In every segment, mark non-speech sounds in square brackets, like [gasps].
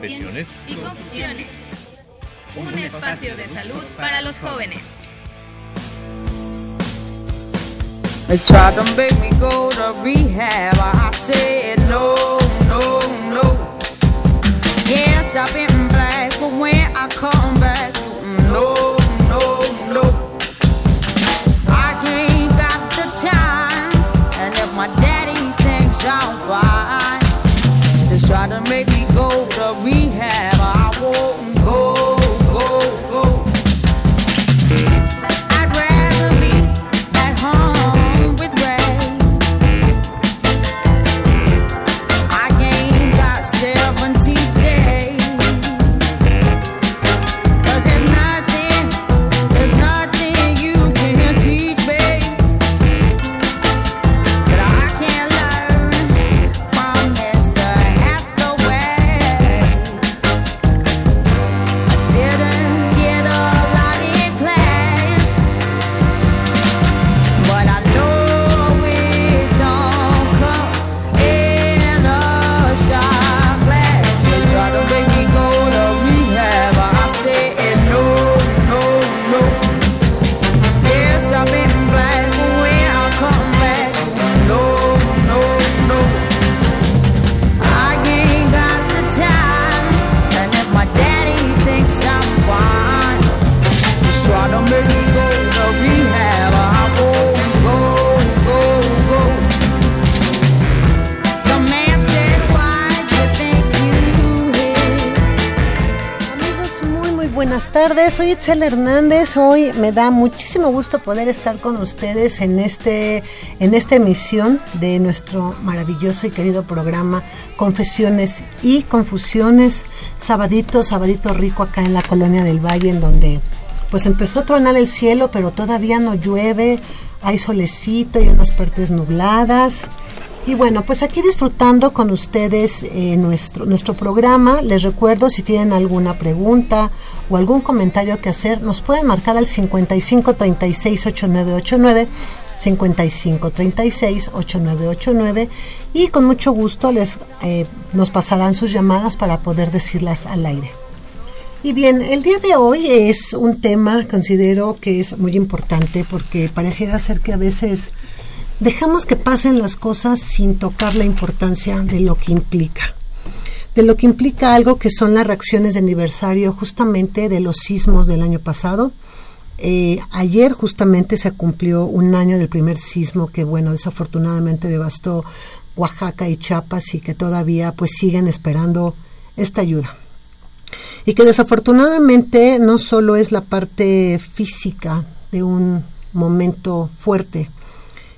Confesiones y Confusiones. Un espacio de salud para los jóvenes. They tried to make me go to rehab. I said no, no, no. Yes, I've been black, but when I come back, no, no, no. I ain't got the time, and if my daddy thinks I'm fine, they try to make me to rehab. Tardes. Soy Itzel Hernández. Hoy me da muchísimo gusto poder estar con ustedes en este en esta emisión de nuestro maravilloso y querido programa Confesiones y Confusiones. Sabadito, sabadito rico acá en la colonia del Valle en donde pues empezó a tronar el cielo, pero todavía no llueve. Hay solecito y unas partes nubladas. Y bueno, pues aquí disfrutando con ustedes eh, nuestro, nuestro programa. Les recuerdo si tienen alguna pregunta o algún comentario que hacer, nos pueden marcar al 55 36 8989, 55 36 8989 y con mucho gusto les eh, nos pasarán sus llamadas para poder decirlas al aire. Y bien, el día de hoy es un tema, considero que es muy importante porque pareciera ser que a veces dejamos que pasen las cosas sin tocar la importancia de lo que implica. De lo que implica algo que son las reacciones de aniversario justamente de los sismos del año pasado. Eh, ayer justamente se cumplió un año del primer sismo que, bueno, desafortunadamente devastó Oaxaca y Chiapas y que todavía pues siguen esperando esta ayuda y que desafortunadamente no solo es la parte física de un momento fuerte,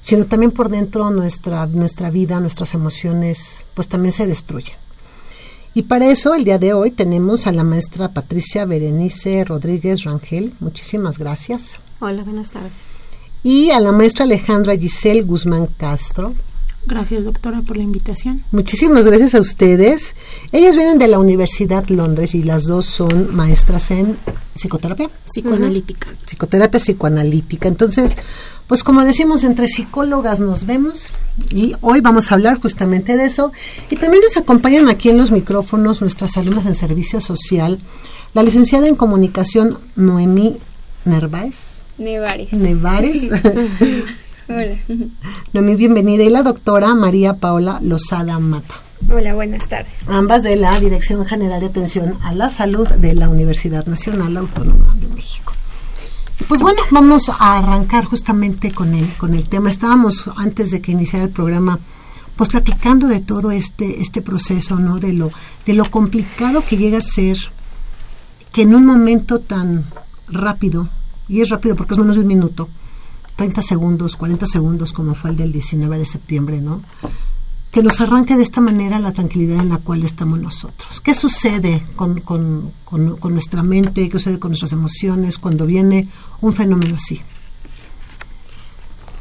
sino también por dentro nuestra, nuestra vida, nuestras emociones, pues también se destruyen. Y para eso el día de hoy tenemos a la maestra Patricia Berenice Rodríguez Rangel. Muchísimas gracias. Hola, buenas tardes. Y a la maestra Alejandra Giselle Guzmán Castro. Gracias, doctora, por la invitación. Muchísimas gracias a ustedes. Ellas vienen de la Universidad Londres y las dos son maestras en psicoterapia. Psicoanalítica. Uh -huh. Psicoterapia psicoanalítica. Entonces, pues como decimos, entre psicólogas nos vemos y hoy vamos a hablar justamente de eso. Y también nos acompañan aquí en los micrófonos nuestras alumnas en servicio social, la licenciada en comunicación Noemí Nerváez. Nevares. Nevares. [laughs] Hola. Noemí, bienvenida. Y la doctora María Paola Lozada Mata. Hola, buenas tardes. Ambas de la Dirección General de Atención a la Salud de la Universidad Nacional Autónoma de México. Pues bueno, vamos a arrancar justamente con el, con el tema. Estábamos, antes de que iniciara el programa, pues platicando de todo este, este proceso, ¿no? De lo, de lo complicado que llega a ser que en un momento tan rápido, y es rápido porque es menos de un minuto, 30 segundos, 40 segundos, como fue el del 19 de septiembre, ¿no? Que nos arranque de esta manera la tranquilidad en la cual estamos nosotros. ¿Qué sucede con, con, con, nuestra mente? ¿Qué sucede con nuestras emociones cuando viene un fenómeno así?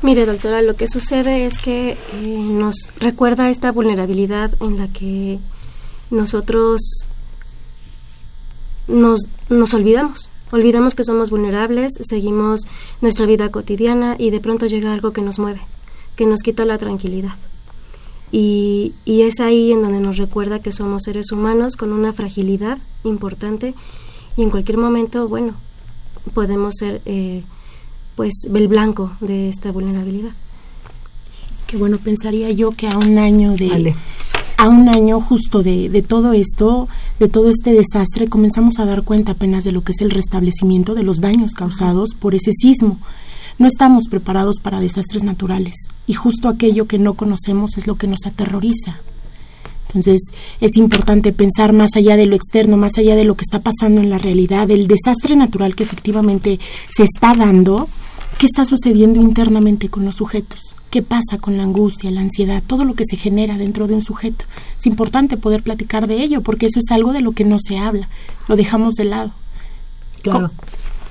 Mire, doctora, lo que sucede es que eh, nos recuerda esta vulnerabilidad en la que nosotros nos, nos olvidamos. Olvidamos que somos vulnerables, seguimos nuestra vida cotidiana y de pronto llega algo que nos mueve, que nos quita la tranquilidad. Y, y es ahí en donde nos recuerda que somos seres humanos con una fragilidad importante y en cualquier momento, bueno, podemos ser eh, pues el blanco de esta vulnerabilidad. Que bueno, pensaría yo que a un año de... A un año justo de, de todo esto, de todo este desastre, comenzamos a dar cuenta apenas de lo que es el restablecimiento de los daños causados por ese sismo. No estamos preparados para desastres naturales y justo aquello que no conocemos es lo que nos aterroriza. Entonces es importante pensar más allá de lo externo, más allá de lo que está pasando en la realidad, del desastre natural que efectivamente se está dando, qué está sucediendo internamente con los sujetos, qué pasa con la angustia, la ansiedad, todo lo que se genera dentro de un sujeto. Es importante poder platicar de ello porque eso es algo de lo que no se habla, lo dejamos de lado. Claro.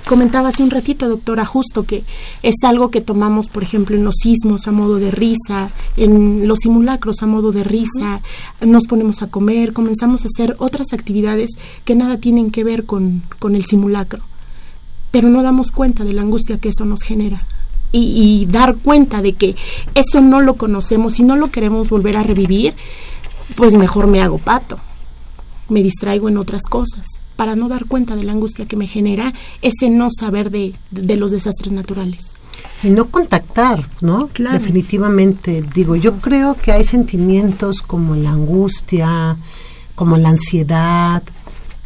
Co- comentaba hace un ratito, doctora, justo que es algo que tomamos, por ejemplo, en los sismos a modo de risa, en los simulacros a modo de risa, nos ponemos a comer, comenzamos a hacer otras actividades que nada tienen que ver con, con el simulacro, pero no damos cuenta de la angustia que eso nos genera. Y, y dar cuenta de que eso no lo conocemos y no lo queremos volver a revivir, pues mejor me hago pato me distraigo en otras cosas para no dar cuenta de la angustia que me genera ese no saber de, de los desastres naturales. y no contactar, ¿no? Claro. Definitivamente, digo, yo creo que hay sentimientos como la angustia, como la ansiedad,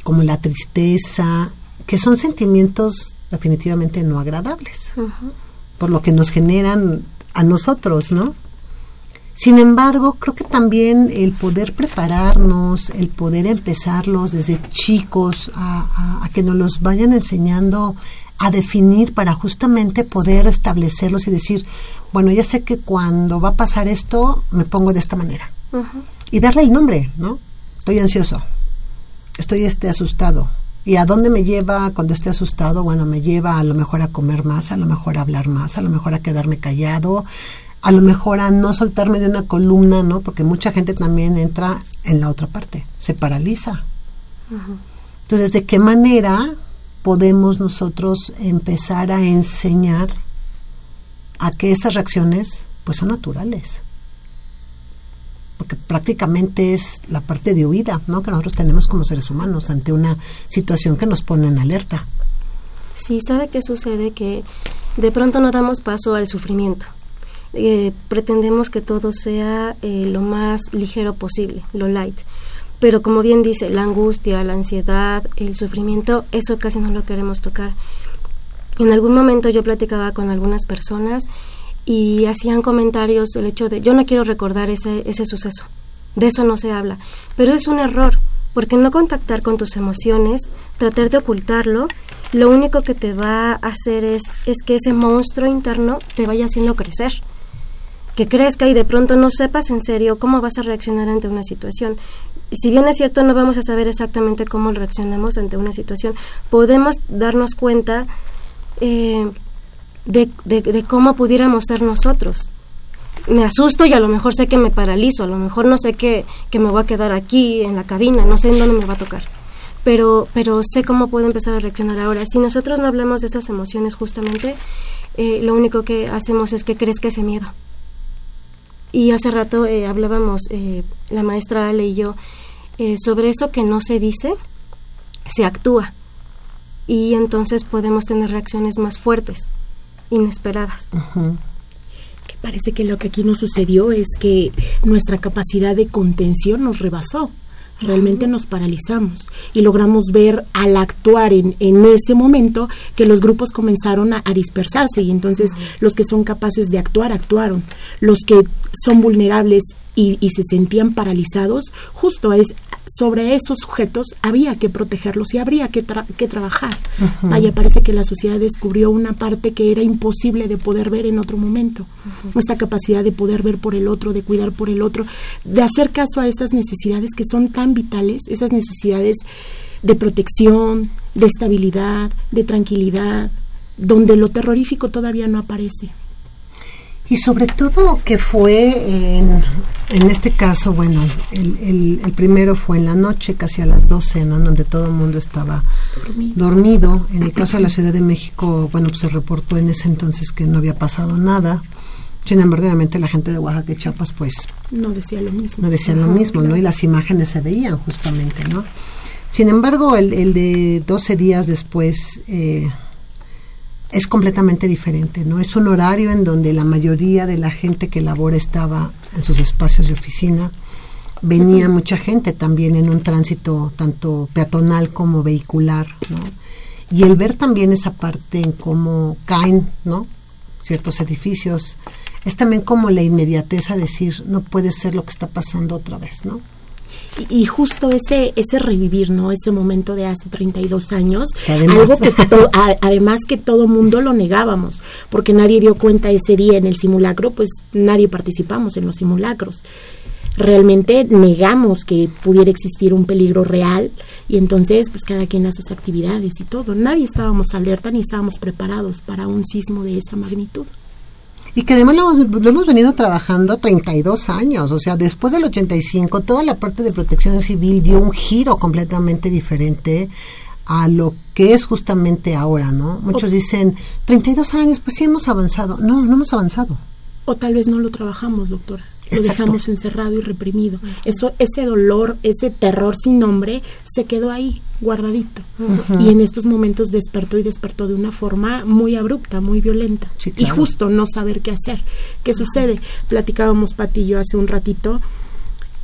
como la tristeza, que son sentimientos definitivamente no agradables, por lo que nos generan a nosotros, ¿no? Sin embargo, creo que también el poder prepararnos, el poder empezarlos desde chicos a, a- a que nos los vayan enseñando a definir para justamente poder establecerlos y decir, bueno, ya sé que cuando va a pasar esto me pongo de esta manera. Y darle el nombre, ¿no? Estoy ansioso, estoy este asustado. ¿Y a dónde me lleva cuando esté asustado? Bueno, me lleva a lo mejor a comer más, a lo mejor a hablar más, a lo mejor a quedarme callado, a lo mejor a no soltarme de una columna, ¿no? Porque mucha gente también entra en la otra parte, se paraliza. Entonces, ¿de qué manera podemos nosotros empezar a enseñar a que esas reacciones pues son naturales? Porque prácticamente es la parte de huida, ¿no? Que nosotros tenemos como seres humanos ante una situación que nos pone en alerta. Sí, ¿sabe qué sucede? Que de pronto no damos paso al sufrimiento. Eh, pretendemos que todo sea eh, lo más ligero posible, lo light. Pero como bien dice, la angustia, la ansiedad, el sufrimiento, eso casi no lo queremos tocar. En algún momento yo platicaba con algunas personas y hacían comentarios el hecho de yo no quiero recordar ese, ese suceso, de eso no se habla, pero es un error, porque no contactar con tus emociones, tratar de ocultarlo, lo único que te va a hacer es, es que ese monstruo interno te vaya haciendo crecer, que crezca y de pronto no sepas en serio cómo vas a reaccionar ante una situación. Si bien es cierto, no vamos a saber exactamente cómo reaccionamos ante una situación, podemos darnos cuenta eh, de, de, cómo pudiéramos ser nosotros. Me asusto y a lo mejor sé que me paralizo, a lo mejor no sé que, que me voy a quedar aquí en la cabina, no sé en dónde me va a tocar. Pero, pero sé cómo puedo empezar a reaccionar ahora. Si nosotros no hablamos de esas emociones justamente, eh, lo único que hacemos es que crezca ese miedo. Y hace rato eh, hablábamos, eh, la maestra Ale y yo, eh, sobre eso que no se dice, se actúa. Y entonces podemos tener reacciones más fuertes, inesperadas. Que parece que lo que aquí nos sucedió es que nuestra capacidad de contención nos rebasó. Realmente nos paralizamos y logramos ver al actuar en, en ese momento que los grupos comenzaron a, a dispersarse y entonces los que son capaces de actuar actuaron. Los que son vulnerables y, y se sentían paralizados, justo es sobre esos sujetos había que protegerlos y habría que, tra- que trabajar. Vaya, parece que la sociedad descubrió una parte que era imposible de poder ver en otro momento. Esta capacidad de poder ver por el otro, de cuidar por el otro, de hacer caso a esas necesidades que son tan vitales, esas necesidades de protección, de estabilidad, de tranquilidad, donde lo terrorífico todavía no aparece. Y sobre todo que fue en, en este caso, bueno, el, el- el primero fue en la noche, casi a las 12, ¿no? En donde todo el mundo estaba dormido. En el caso de la Ciudad de México, bueno, pues se reportó en ese entonces que no había pasado nada. Sin embargo, obviamente la gente de Oaxaca y Chiapas, pues No decía lo mismo. no decían lo mismo, ¿no? Y las imágenes se veían justamente, ¿no? Sin embargo, el, el de 12 días después eh, es completamente diferente, ¿no? Es un horario en donde la mayoría de la gente que labora estaba en sus espacios de oficina. Venía mucha gente también en un tránsito tanto peatonal como vehicular, ¿no? Y el ver también esa parte en cómo caen, ¿no? Ciertos edificios, es también como la inmediatez a decir, no puede ser lo que está pasando otra vez, ¿no? Y, y justo ese ese revivir, ¿no? Ese momento de hace 32 años, además- algo que to- a- además que todo mundo lo negábamos, porque nadie dio cuenta ese día en el simulacro, pues nadie participamos en los simulacros. Realmente negamos que pudiera existir un peligro real y entonces pues cada quien a sus actividades y todo. Nadie estábamos alerta ni estábamos preparados para un sismo de esa magnitud. Y que además lo hemos, lo hemos venido trabajando 32 años, o sea, después del 85, toda la parte de protección civil dio un giro completamente diferente a lo que es justamente ahora, ¿no? Muchos dicen, 32 años, pues sí hemos avanzado. No, no hemos avanzado. O tal vez no lo trabajamos, doctora. Lo Exacto. dejamos encerrado y reprimido. Eso, ese dolor, ese terror sin nombre, se quedó ahí, guardadito. Y en estos momentos despertó y despertó de una forma muy abrupta, muy violenta. Sí, Y justo no saber qué hacer. ¿Qué sucede? Platicábamos Pati y yo hace un ratito.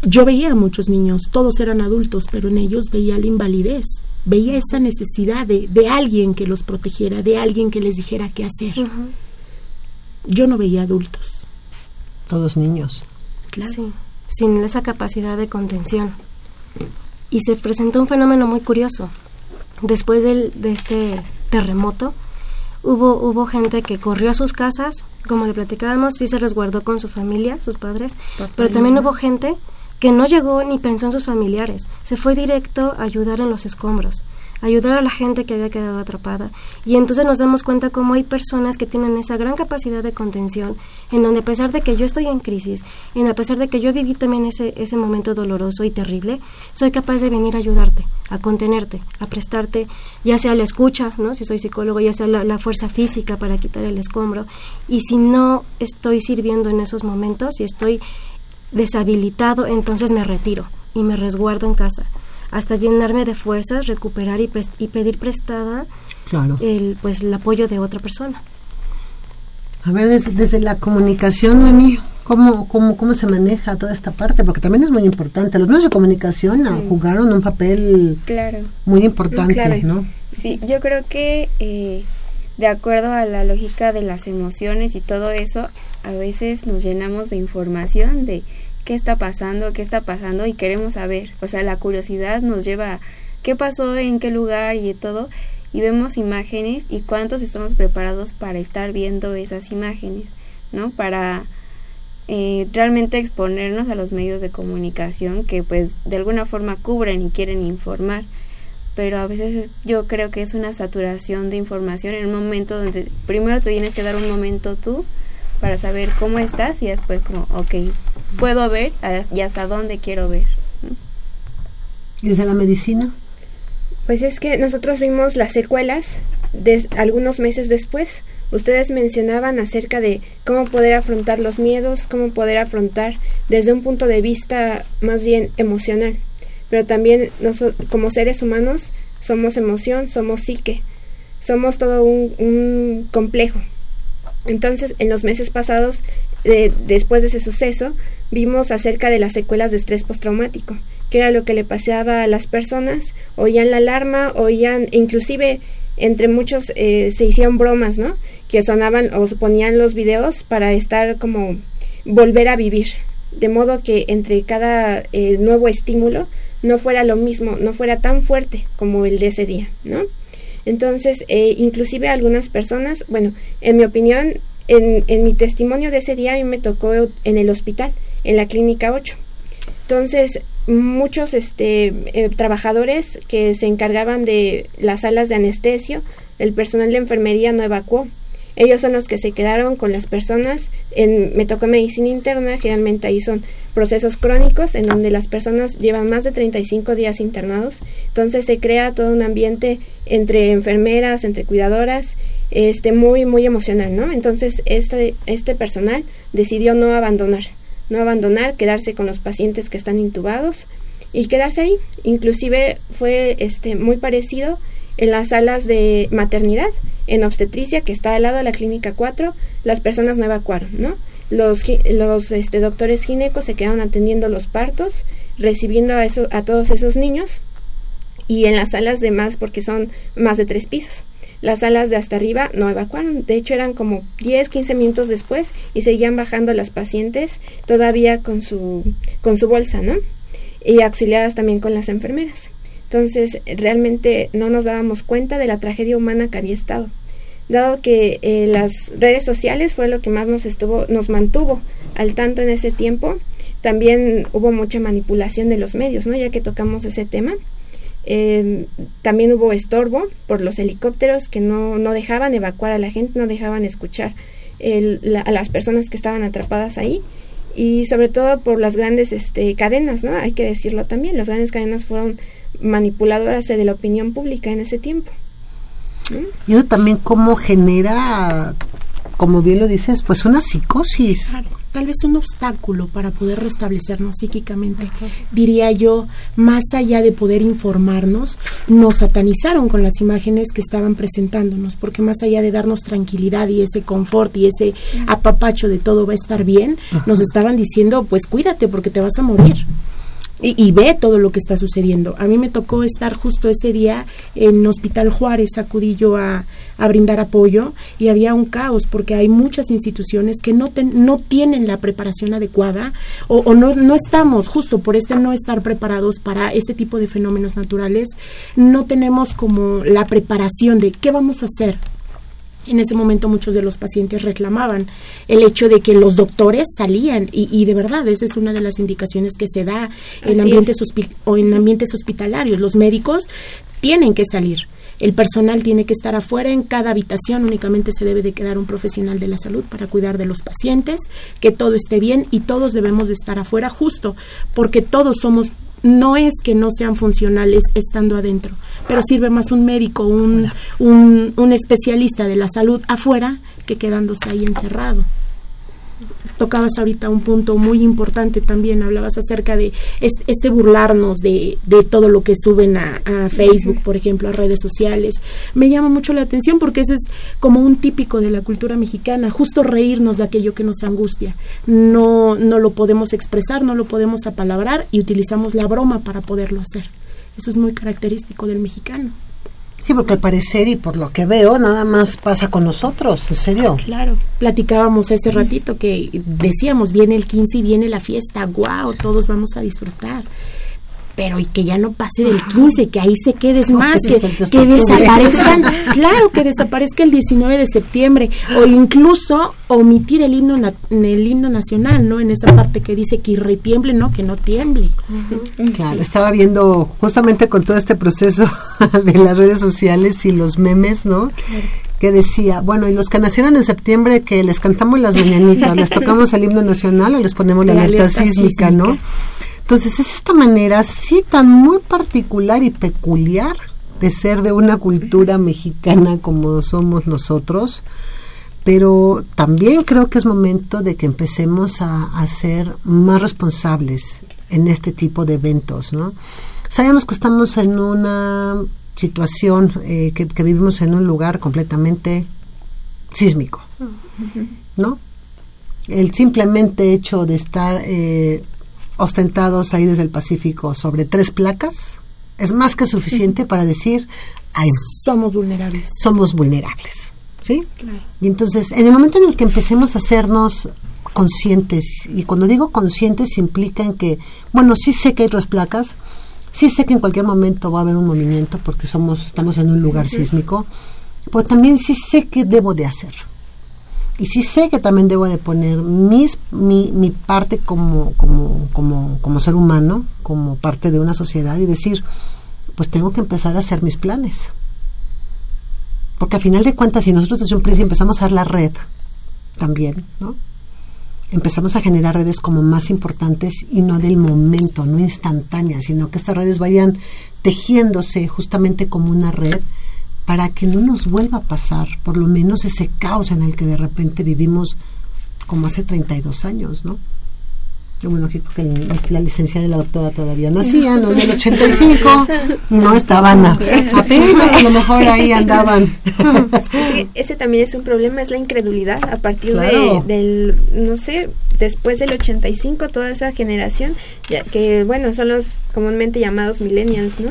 Yo veía a muchos niños, todos eran adultos, pero en ellos veía la invalidez, veía esa necesidad de, de alguien que los protegiera, de alguien que les dijera qué hacer. Yo no veía adultos. Todos niños. Claro. Sí, sin esa capacidad de contención. Y se presentó un fenómeno muy curioso. Después del, de este terremoto, hubo, hubo gente que corrió a sus casas, como le platicábamos, sí se resguardó con su familia, sus padres, pero también hubo gente que no llegó ni pensó en sus familiares, se fue directo a ayudar en los escombros, ayudar a la gente que había quedado atrapada. Y entonces nos damos cuenta cómo hay personas que tienen esa gran capacidad de contención, en donde a pesar de que yo estoy en crisis, en a pesar de que yo viví también ese, ese momento doloroso y terrible, soy capaz de venir a ayudarte, a contenerte, a prestarte, ya sea la escucha, ¿no? si soy psicólogo, ya sea la, la fuerza física para quitar el escombro. Y si no estoy sirviendo en esos momentos y estoy deshabilitado, entonces me retiro y me resguardo en casa hasta llenarme de fuerzas, recuperar y, y pedir prestada Claro. el, pues, el apoyo de otra persona. A ver, desde, desde la comunicación, Noemí, ¿cómo, cómo, ¿cómo se maneja toda esta parte? Porque también es muy importante. Los medios de comunicación Sí. jugaron un papel Claro. muy importante. ¿no? Sí, yo creo que eh, de acuerdo a la lógica de las emociones y todo eso, a veces nos llenamos de información de qué está pasando, qué está pasando y queremos saber. O sea, la curiosidad nos lleva a qué pasó, en qué lugar y todo. Y vemos imágenes y cuántos estamos preparados para estar viendo esas imágenes, ¿no? Para eh, realmente exponernos a los medios de comunicación que pues de alguna forma cubren y quieren informar pero a veces es- yo creo que es una saturación de información en un momento donde primero te tienes que dar un momento tú para saber cómo estás y después como, ok, puedo ver y hasta dónde quiero ver. ¿no? ¿Y desde la medicina? Pues es que nosotros vimos las secuelas des- algunos meses después. Ustedes mencionaban acerca de cómo poder afrontar los miedos, cómo poder afrontar desde un punto de vista más bien emocional. Pero también noso- como seres humanos somos emoción, somos psique, somos todo un, un complejo. Entonces, en los meses pasados, eh, después de ese suceso, vimos acerca de las secuelas de estrés postraumático, que era lo que le pasaba a las personas, oían la alarma, oían, inclusive entre muchos eh, se hicieron bromas, ¿no? Que sonaban o ponían los videos para estar como volver a vivir, de modo que entre cada eh, nuevo estímulo no fuera lo mismo, no fuera tan fuerte como el de ese día, ¿no? Entonces, eh, inclusive algunas personas, bueno, en mi opinión, en, en mi testimonio de ese día a mí me tocó en el hospital, en la clínica 8. Entonces, muchos este, eh, trabajadores que se encargaban de las salas de anestesio, el personal de enfermería no evacuó. Ellos son los que se quedaron con las personas. En, me tocó medicina interna, generalmente ahí son procesos crónicos en donde las personas llevan más de 35 días internados. Entonces se crea todo un ambiente entre enfermeras, entre cuidadoras, este muy muy emocional, ¿no? Entonces este este personal decidió no abandonar, no abandonar, quedarse con los pacientes que están intubados y quedarse ahí. Inclusive fue este muy parecido en las salas de maternidad, en obstetricia que está al lado de la clínica 4, las personas no evacuaron, ¿no? Los, los este, doctores ginecos se quedaron atendiendo los partos, recibiendo a, eso, a todos esos niños y en las salas de más, porque son más de tres pisos. Las salas de hasta arriba no evacuaron, de hecho eran como 10, 15 minutos después y seguían bajando las pacientes todavía con su, con su bolsa, ¿no? Y auxiliadas también con las enfermeras. Entonces, realmente no nos dábamos cuenta de la tragedia humana que había estado dado que eh, las redes sociales fue lo que más nos estuvo nos mantuvo al tanto en ese tiempo también hubo mucha manipulación de los medios no ya que tocamos ese tema eh, también hubo estorbo por los helicópteros que no, no dejaban evacuar a la gente no dejaban escuchar a las personas que estaban atrapadas ahí y sobre todo por las grandes este, cadenas no hay que decirlo también las grandes cadenas fueron manipuladoras de la opinión pública en ese tiempo y eso también cómo genera, como bien lo dices, pues una psicosis. Tal vez un obstáculo para poder restablecernos psíquicamente. Diría yo, más allá de poder informarnos, nos satanizaron con las imágenes que estaban presentándonos, porque más allá de darnos tranquilidad y ese confort y ese apapacho de todo va a estar bien, nos estaban diciendo, pues cuídate porque te vas a morir y, ve todo lo que está sucediendo. A mí me tocó estar justo ese día en Hospital Juárez, acudí yo a, brindar apoyo y había un caos porque hay muchas instituciones que no, no tienen la preparación adecuada o, o no, no estamos, justo por este no estar preparados para este tipo de fenómenos naturales, no tenemos como la preparación de qué vamos a hacer en ese momento muchos de los pacientes reclamaban el hecho de que los doctores salían y, de verdad esa es una de las indicaciones que se da en ambientes o en ambientes hospitalarios. Los médicos tienen que salir. El personal tiene que estar afuera en cada habitación, únicamente se debe de quedar un profesional de la salud para cuidar de los pacientes, que todo esté bien y todos debemos de estar afuera justo porque todos somos no es que no sean funcionales estando adentro, pero sirve más un médico, un, un, especialista de la salud afuera que quedándose ahí encerrado tocabas ahorita un punto muy importante también, hablabas acerca de este burlarnos de, de todo lo que suben a, Facebook, por ejemplo, a redes sociales. Me llama mucho la atención porque ese es como un típico de la cultura mexicana, justo reírnos de aquello que nos angustia. No, no lo podemos expresar, no lo podemos apalabrar y utilizamos la broma para poderlo hacer. Eso es muy característico del mexicano. Sí, porque al parecer y por lo que veo, nada más pasa con nosotros, ¿en serio? Claro. Platicábamos ese ratito que decíamos, viene el 15 y viene la fiesta, wow, todos vamos a disfrutar pero y que ya no pase del 15, que ahí se quede más, que, que, desaparezcan, claro, que desaparezca el 19 de septiembre, o incluso omitir el himno, el himno nacional, ¿no? En esa parte que dice que retiemble, ¿no? Que no tiemble. Claro, estaba viendo justamente con todo este proceso [laughs] de las redes sociales y los memes, ¿no? que decía, bueno, y los que nacieron en septiembre que les cantamos las mañanitas, les tocamos el himno nacional o les ponemos la, alerta, sísmica, ¿no? Entonces es esta manera sí tan muy particular y peculiar de ser de una cultura mexicana como somos nosotros, pero también creo que es momento de que empecemos a, ser más responsables en este tipo de eventos, ¿no? Sabemos que estamos en una situación, eh, que, vivimos en un lugar completamente sísmico, ¿no? El simplemente hecho de estar eh, ostentados ahí desde el Pacífico sobre tres placas es más que suficiente para decir, somos vulnerables. Somos vulnerables, ¿sí? Y entonces, en el momento en el que empecemos a hacernos conscientes. Y cuando digo conscientes implica en que, bueno, sí sé que hay dos placas, sí sé que en cualquier momento va a haber un movimiento porque somos, estamos en un lugar sísmico, pero también sí sé qué debo de hacer. Y sí sé que también debo de poner mis, mi, mi parte como, como, como, como ser humano, como parte de una sociedad y decir, pues tengo que empezar a hacer mis planes. Porque a final de cuentas, si nosotros desde un principio empezamos a hacer la red también, ¿no? Empezamos a generar redes como más importantes y no del momento, no instantáneas, sino que estas redes vayan tejiéndose justamente como una red para que no nos vuelva a pasar por lo menos ese caos en el que de repente vivimos como hace 32 años, ¿no? Bueno, que la, licenciada y la doctora todavía nacían, ¿no? En el 85 no estaban, apenas a lo mejor ahí andaban. Es que ese también es un problema, es la incredulidad a partir Claro. de, del, no sé, después del 85, toda esa generación, ya que bueno, son los comúnmente llamados millennials, ¿no?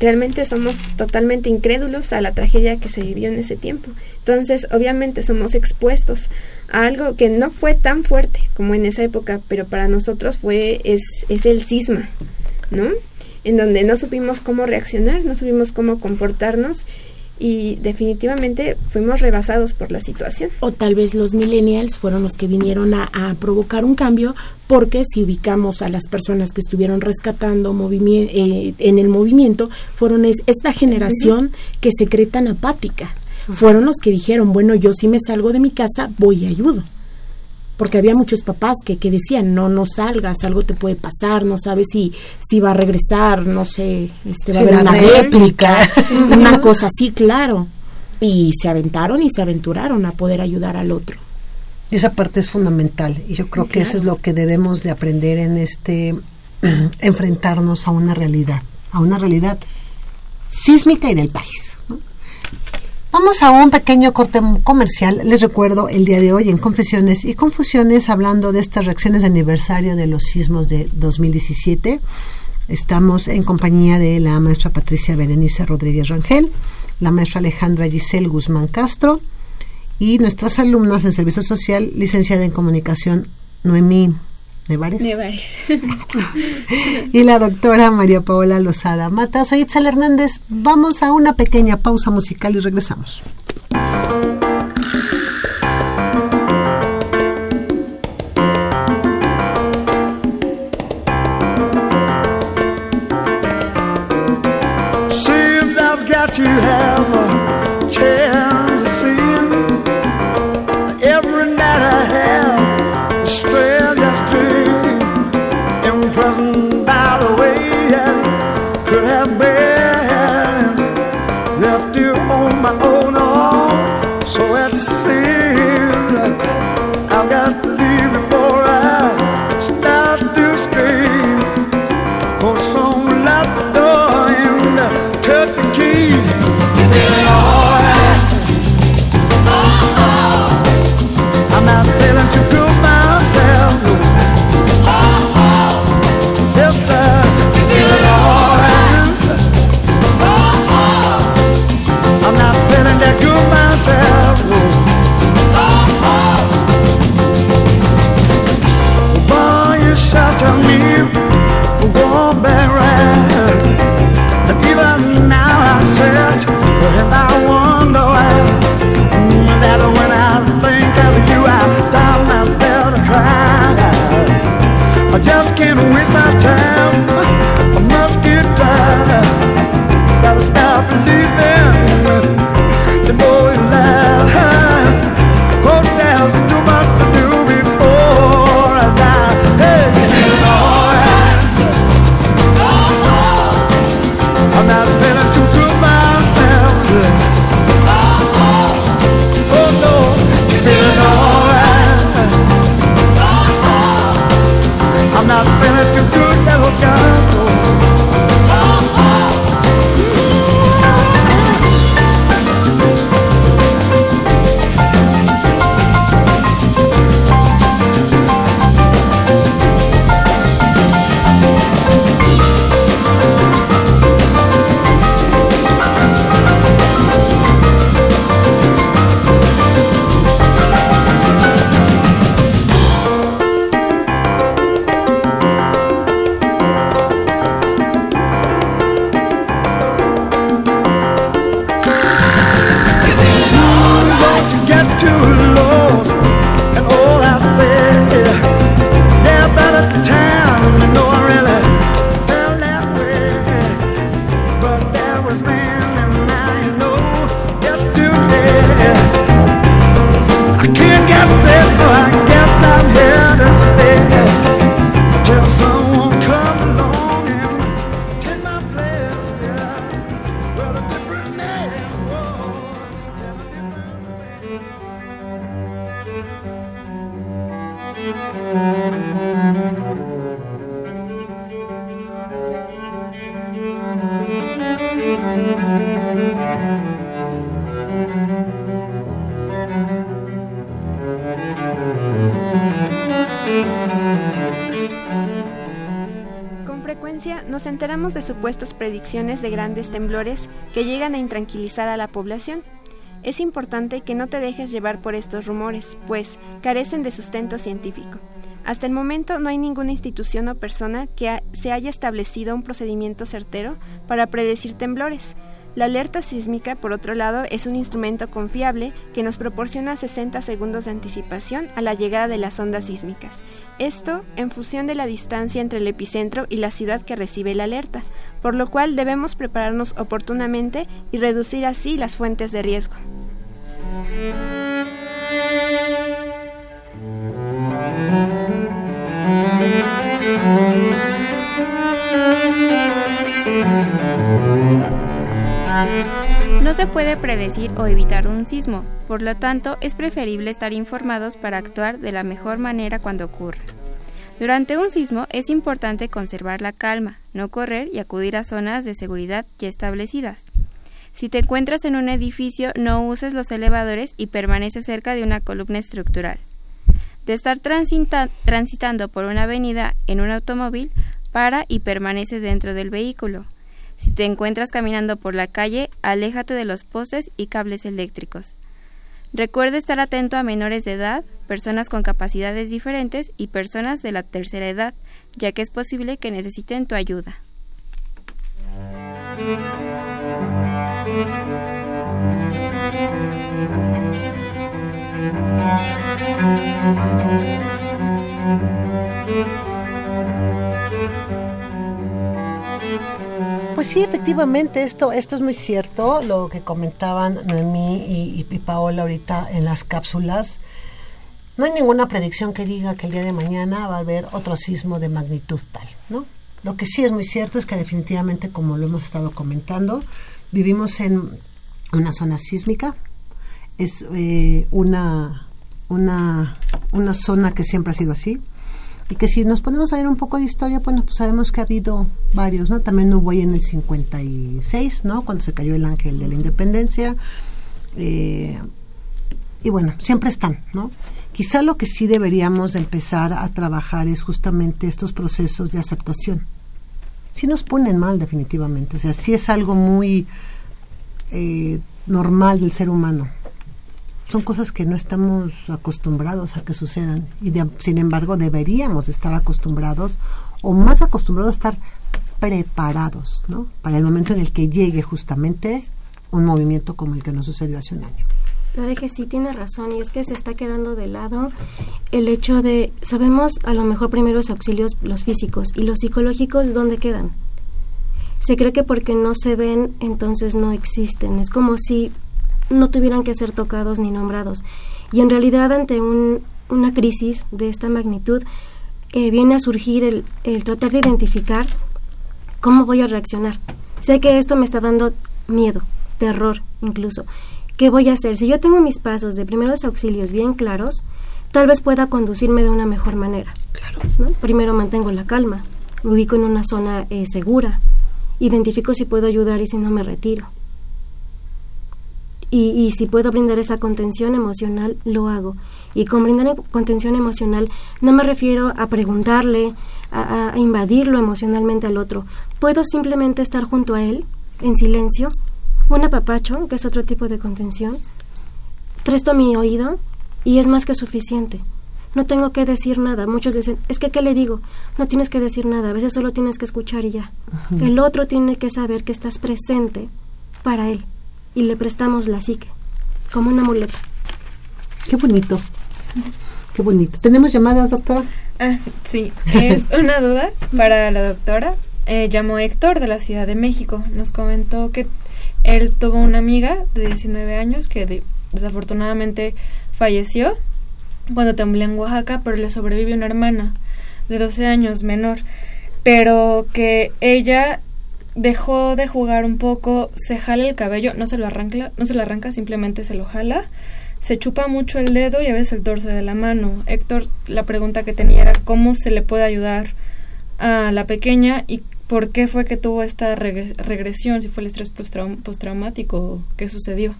Realmente somos totalmente incrédulos a la tragedia que se vivió en ese tiempo. Entonces, obviamente somos expuestos a algo que no fue tan fuerte como en esa época, pero para nosotros fue es, es el cisma, ¿no? En donde no supimos cómo reaccionar, no supimos cómo comportarnos y definitivamente fuimos rebasados por la situación. O tal vez los millennials fueron los que vinieron a, a provocar un cambio, porque si ubicamos a las personas que estuvieron rescatando movimi- eh, en el movimiento, fueron es- esta generación que se cree tan apática. Fueron los que dijeron, bueno, yo si me salgo de mi casa, voy y ayudo. Porque había muchos papás que, que decían, no, no salgas, algo te puede pasar, no sabes si, si va a regresar, no sé, este, va a haber una réplica. réplica, una cosa así, claro. Y se aventaron y se aventuraron a poder ayudar al otro. Esa parte es fundamental y yo creo que eso es lo que debemos de aprender en este [clears throat] enfrentarnos a una realidad, a una realidad sísmica y del país. Vamos a un pequeño corte comercial. Les recuerdo el día de hoy en Confesiones y Confusiones hablando de estas reacciones de aniversario de los sismos de 2017. Estamos en compañía de la maestra Patricia Berenice Rodríguez Rangel, la maestra Alejandra Giselle Guzmán Castro y nuestras alumnas en Servicio Social, licenciada en Comunicación Noemí Nevares Nevares. [laughs] y la doctora María Paola Lozada Mata. Soy Itzel Hernández. Vamos a una pequeña pausa musical y regresamos. Con frecuencia nos enteramos de supuestas predicciones de grandes temblores que llegan a intranquilizar a la población, es importante que no te dejes llevar por estos rumores, pues carecen de sustento científico. Hasta el momento no hay ninguna institución o persona que se haya establecido un procedimiento certero para predecir temblores. La alerta sísmica, por otro lado, es un instrumento confiable que nos proporciona 60 segundos de anticipación a la llegada de las ondas sísmicas. Esto en función de la distancia entre el epicentro y la ciudad que recibe la alerta, por lo cual debemos prepararnos oportunamente y reducir así las fuentes de riesgo. No se puede predecir o evitar un sismo, por lo tanto es preferible estar informados para actuar de la mejor manera cuando ocurra. Durante un sismo es importante conservar la calma, no correr y acudir a zonas de seguridad ya establecidas. Si te encuentras en un edificio, no uses los elevadores y permanece cerca de una columna estructural. De estar transitando por una avenida en un automóvil, para y permanece dentro del vehículo. Si te encuentras caminando por la calle, aléjate de los postes y cables eléctricos. Recuerda estar atento a menores de edad, personas con capacidades diferentes y personas de la tercera edad, ya que es posible que necesiten tu ayuda. Pues sí, efectivamente, esto, esto es muy cierto, lo que comentaban Noemí y, Paola ahorita en las cápsulas. No hay ninguna predicción que diga que el día de mañana va a haber otro sismo de magnitud tal, ¿no? Lo que sí es muy cierto es que definitivamente, como lo hemos estado comentando, vivimos en una zona sísmica, es eh, una, una, una zona que siempre ha sido así, y que si nos ponemos a ver un poco de historia, bueno, pues sabemos que ha habido varios, ¿no? También hubo ahí en el 56, ¿no? Cuando se cayó el ángel de la independencia. Eh, y bueno, siempre están, ¿no? Quizá lo que sí deberíamos empezar a trabajar es justamente estos procesos de aceptación. Sí nos ponen mal definitivamente, o sea, sí es algo muy eh, normal del ser humano, son cosas que no estamos acostumbrados a que sucedan y sin embargo deberíamos estar acostumbrados o más acostumbrados a estar preparados ¿no? para el momento en el que llegue justamente un movimiento como el que nos sucedió hace un año. Sabe que sí tiene razón y es que se está quedando de lado el hecho de, sabemos a lo mejor primeros auxilios los físicos y los psicológicos, ¿dónde quedan? Se cree que porque no se ven, entonces no existen. Es como si no tuvieran que ser tocados ni nombrados. Y en realidad ante una crisis de esta magnitud eh, viene a surgir el, el tratar de identificar cómo voy a reaccionar. Sé que esto me está dando miedo, terror incluso. ¿Qué voy a hacer? Si yo tengo mis pasos de primeros auxilios bien claros, tal vez pueda conducirme de una mejor manera. Claro. Primero mantengo la calma, me ubico en una zona eh, segura, identifico si puedo ayudar y si no me retiro. Y, si puedo brindar esa contención emocional, lo hago. Y con brindar contención emocional no me refiero a preguntarle, a, invadirlo emocionalmente al otro. Puedo simplemente estar junto a él, en silencio, un apapacho, que es otro tipo de contención. Presto mi oído y es más que suficiente. No tengo que decir nada. Muchos dicen, es que ¿qué le digo? No tienes que decir nada, a veces solo tienes que escuchar y ya. El otro tiene que saber que estás presente para él y le prestamos la psique, como una muleta. Qué bonito. Qué bonito. ¿Tenemos llamadas, doctora? Ah, sí. Es una duda para la doctora. Eh, llamó Héctor de la Ciudad de México. Nos comentó que él tuvo una amiga de 19 años que desafortunadamente falleció cuando tembló en Oaxaca, pero le sobrevive una hermana de 12 años menor. Pero que ella dejó de jugar un poco, se jala el cabello, no se lo arranca, no se lo arranca, simplemente se lo jala, se chupa mucho el dedo y a veces el torso de la mano. Héctor, la pregunta que tenía era cómo se le puede ayudar a la pequeña y por qué fue que tuvo esta regresión, si fue el estrés postraumático, qué sucedió.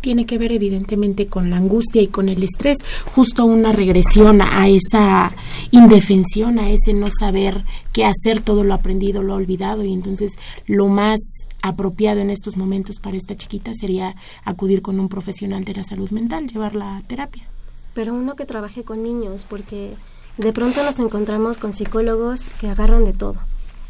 Tiene que ver evidentemente con la angustia y con el estrés, justo una regresión a esa indefensión, a ese no saber qué hacer, todo lo aprendido, lo olvidado y entonces lo más apropiado en estos momentos para esta chiquita sería acudir con un profesional de la salud mental, llevarla a terapia. Pero uno que trabaje con niños, porque de pronto nos encontramos con psicólogos que agarran de todo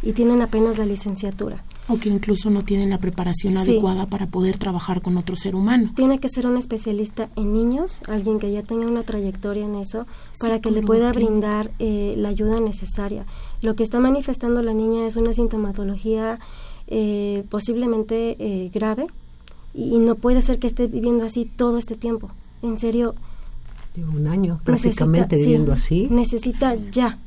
y tienen apenas la licenciatura. O que incluso no tienen la preparación Sí. adecuada para poder trabajar con otro ser humano. Tiene que ser un especialista en niños, alguien que ya tenga una trayectoria en eso, para que le pueda brindar eh, la ayuda necesaria. Lo que está manifestando la niña es una sintomatología eh, posiblemente eh, grave y, y no puede ser que esté viviendo así todo este tiempo. En serio, un año prácticamente necesita- sí, viviendo así. Necesita ya,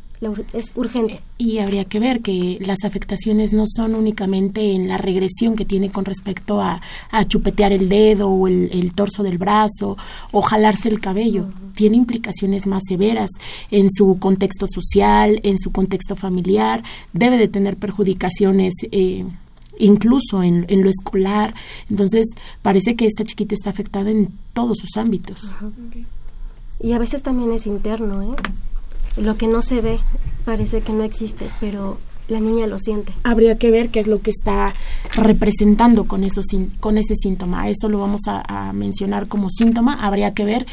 es urgente. Y habría que ver que las afectaciones no son únicamente en la regresión que tiene con respecto a, a chupetear el dedo o el, el torso del brazo o jalarse el cabello. Tiene implicaciones más severas en su contexto social, en su contexto familiar. Debe de tener perjudicaciones. eh, incluso en, en lo escolar. Entonces, parece que esta chiquita está afectada en todos sus ámbitos. Y a veces también es interno, ¿eh? Lo que no se ve parece que no existe, pero la niña lo siente. habría que ver qué es lo que está representando con, esos, con ese síntoma. Eso lo vamos a, a mencionar como síntoma. Habría que ver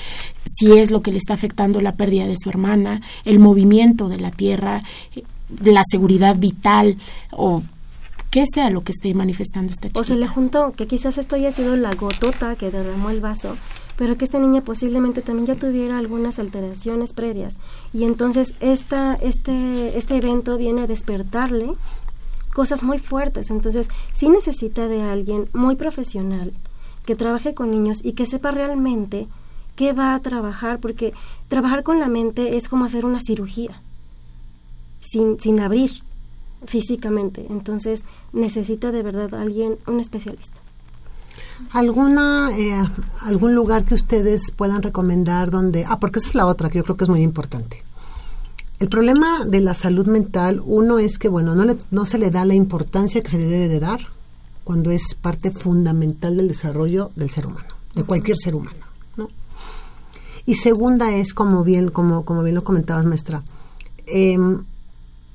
si es lo que le está afectando la pérdida de su hermana, el movimiento de la tierra, eh, la seguridad vital o qué sea lo que esté manifestando esta chica. O se le juntó, que quizás esto haya sido la gotota que derramó el vaso, pero que esta niña posiblemente también ya tuviera algunas alteraciones previas. Y entonces esta, este, este evento viene a despertarle cosas muy fuertes. Entonces sí necesita de alguien muy profesional que trabaje con niños y que sepa realmente qué va a trabajar, porque trabajar con la mente es como hacer una cirugía, sin, sin abrir físicamente. Entonces necesita de verdad alguien, un especialista. ¿Alguna, eh, algún lugar que ustedes puedan recomendar donde... Ah, porque esa es la otra que yo creo que es muy importante. El problema de la salud mental, uno es que, bueno, no, le- no se le da la importancia que se le debe de dar cuando es parte fundamental del desarrollo del ser humano, de cualquier ser humano, ¿no? Y segunda es, como bien, como, como bien lo comentabas, maestra, em,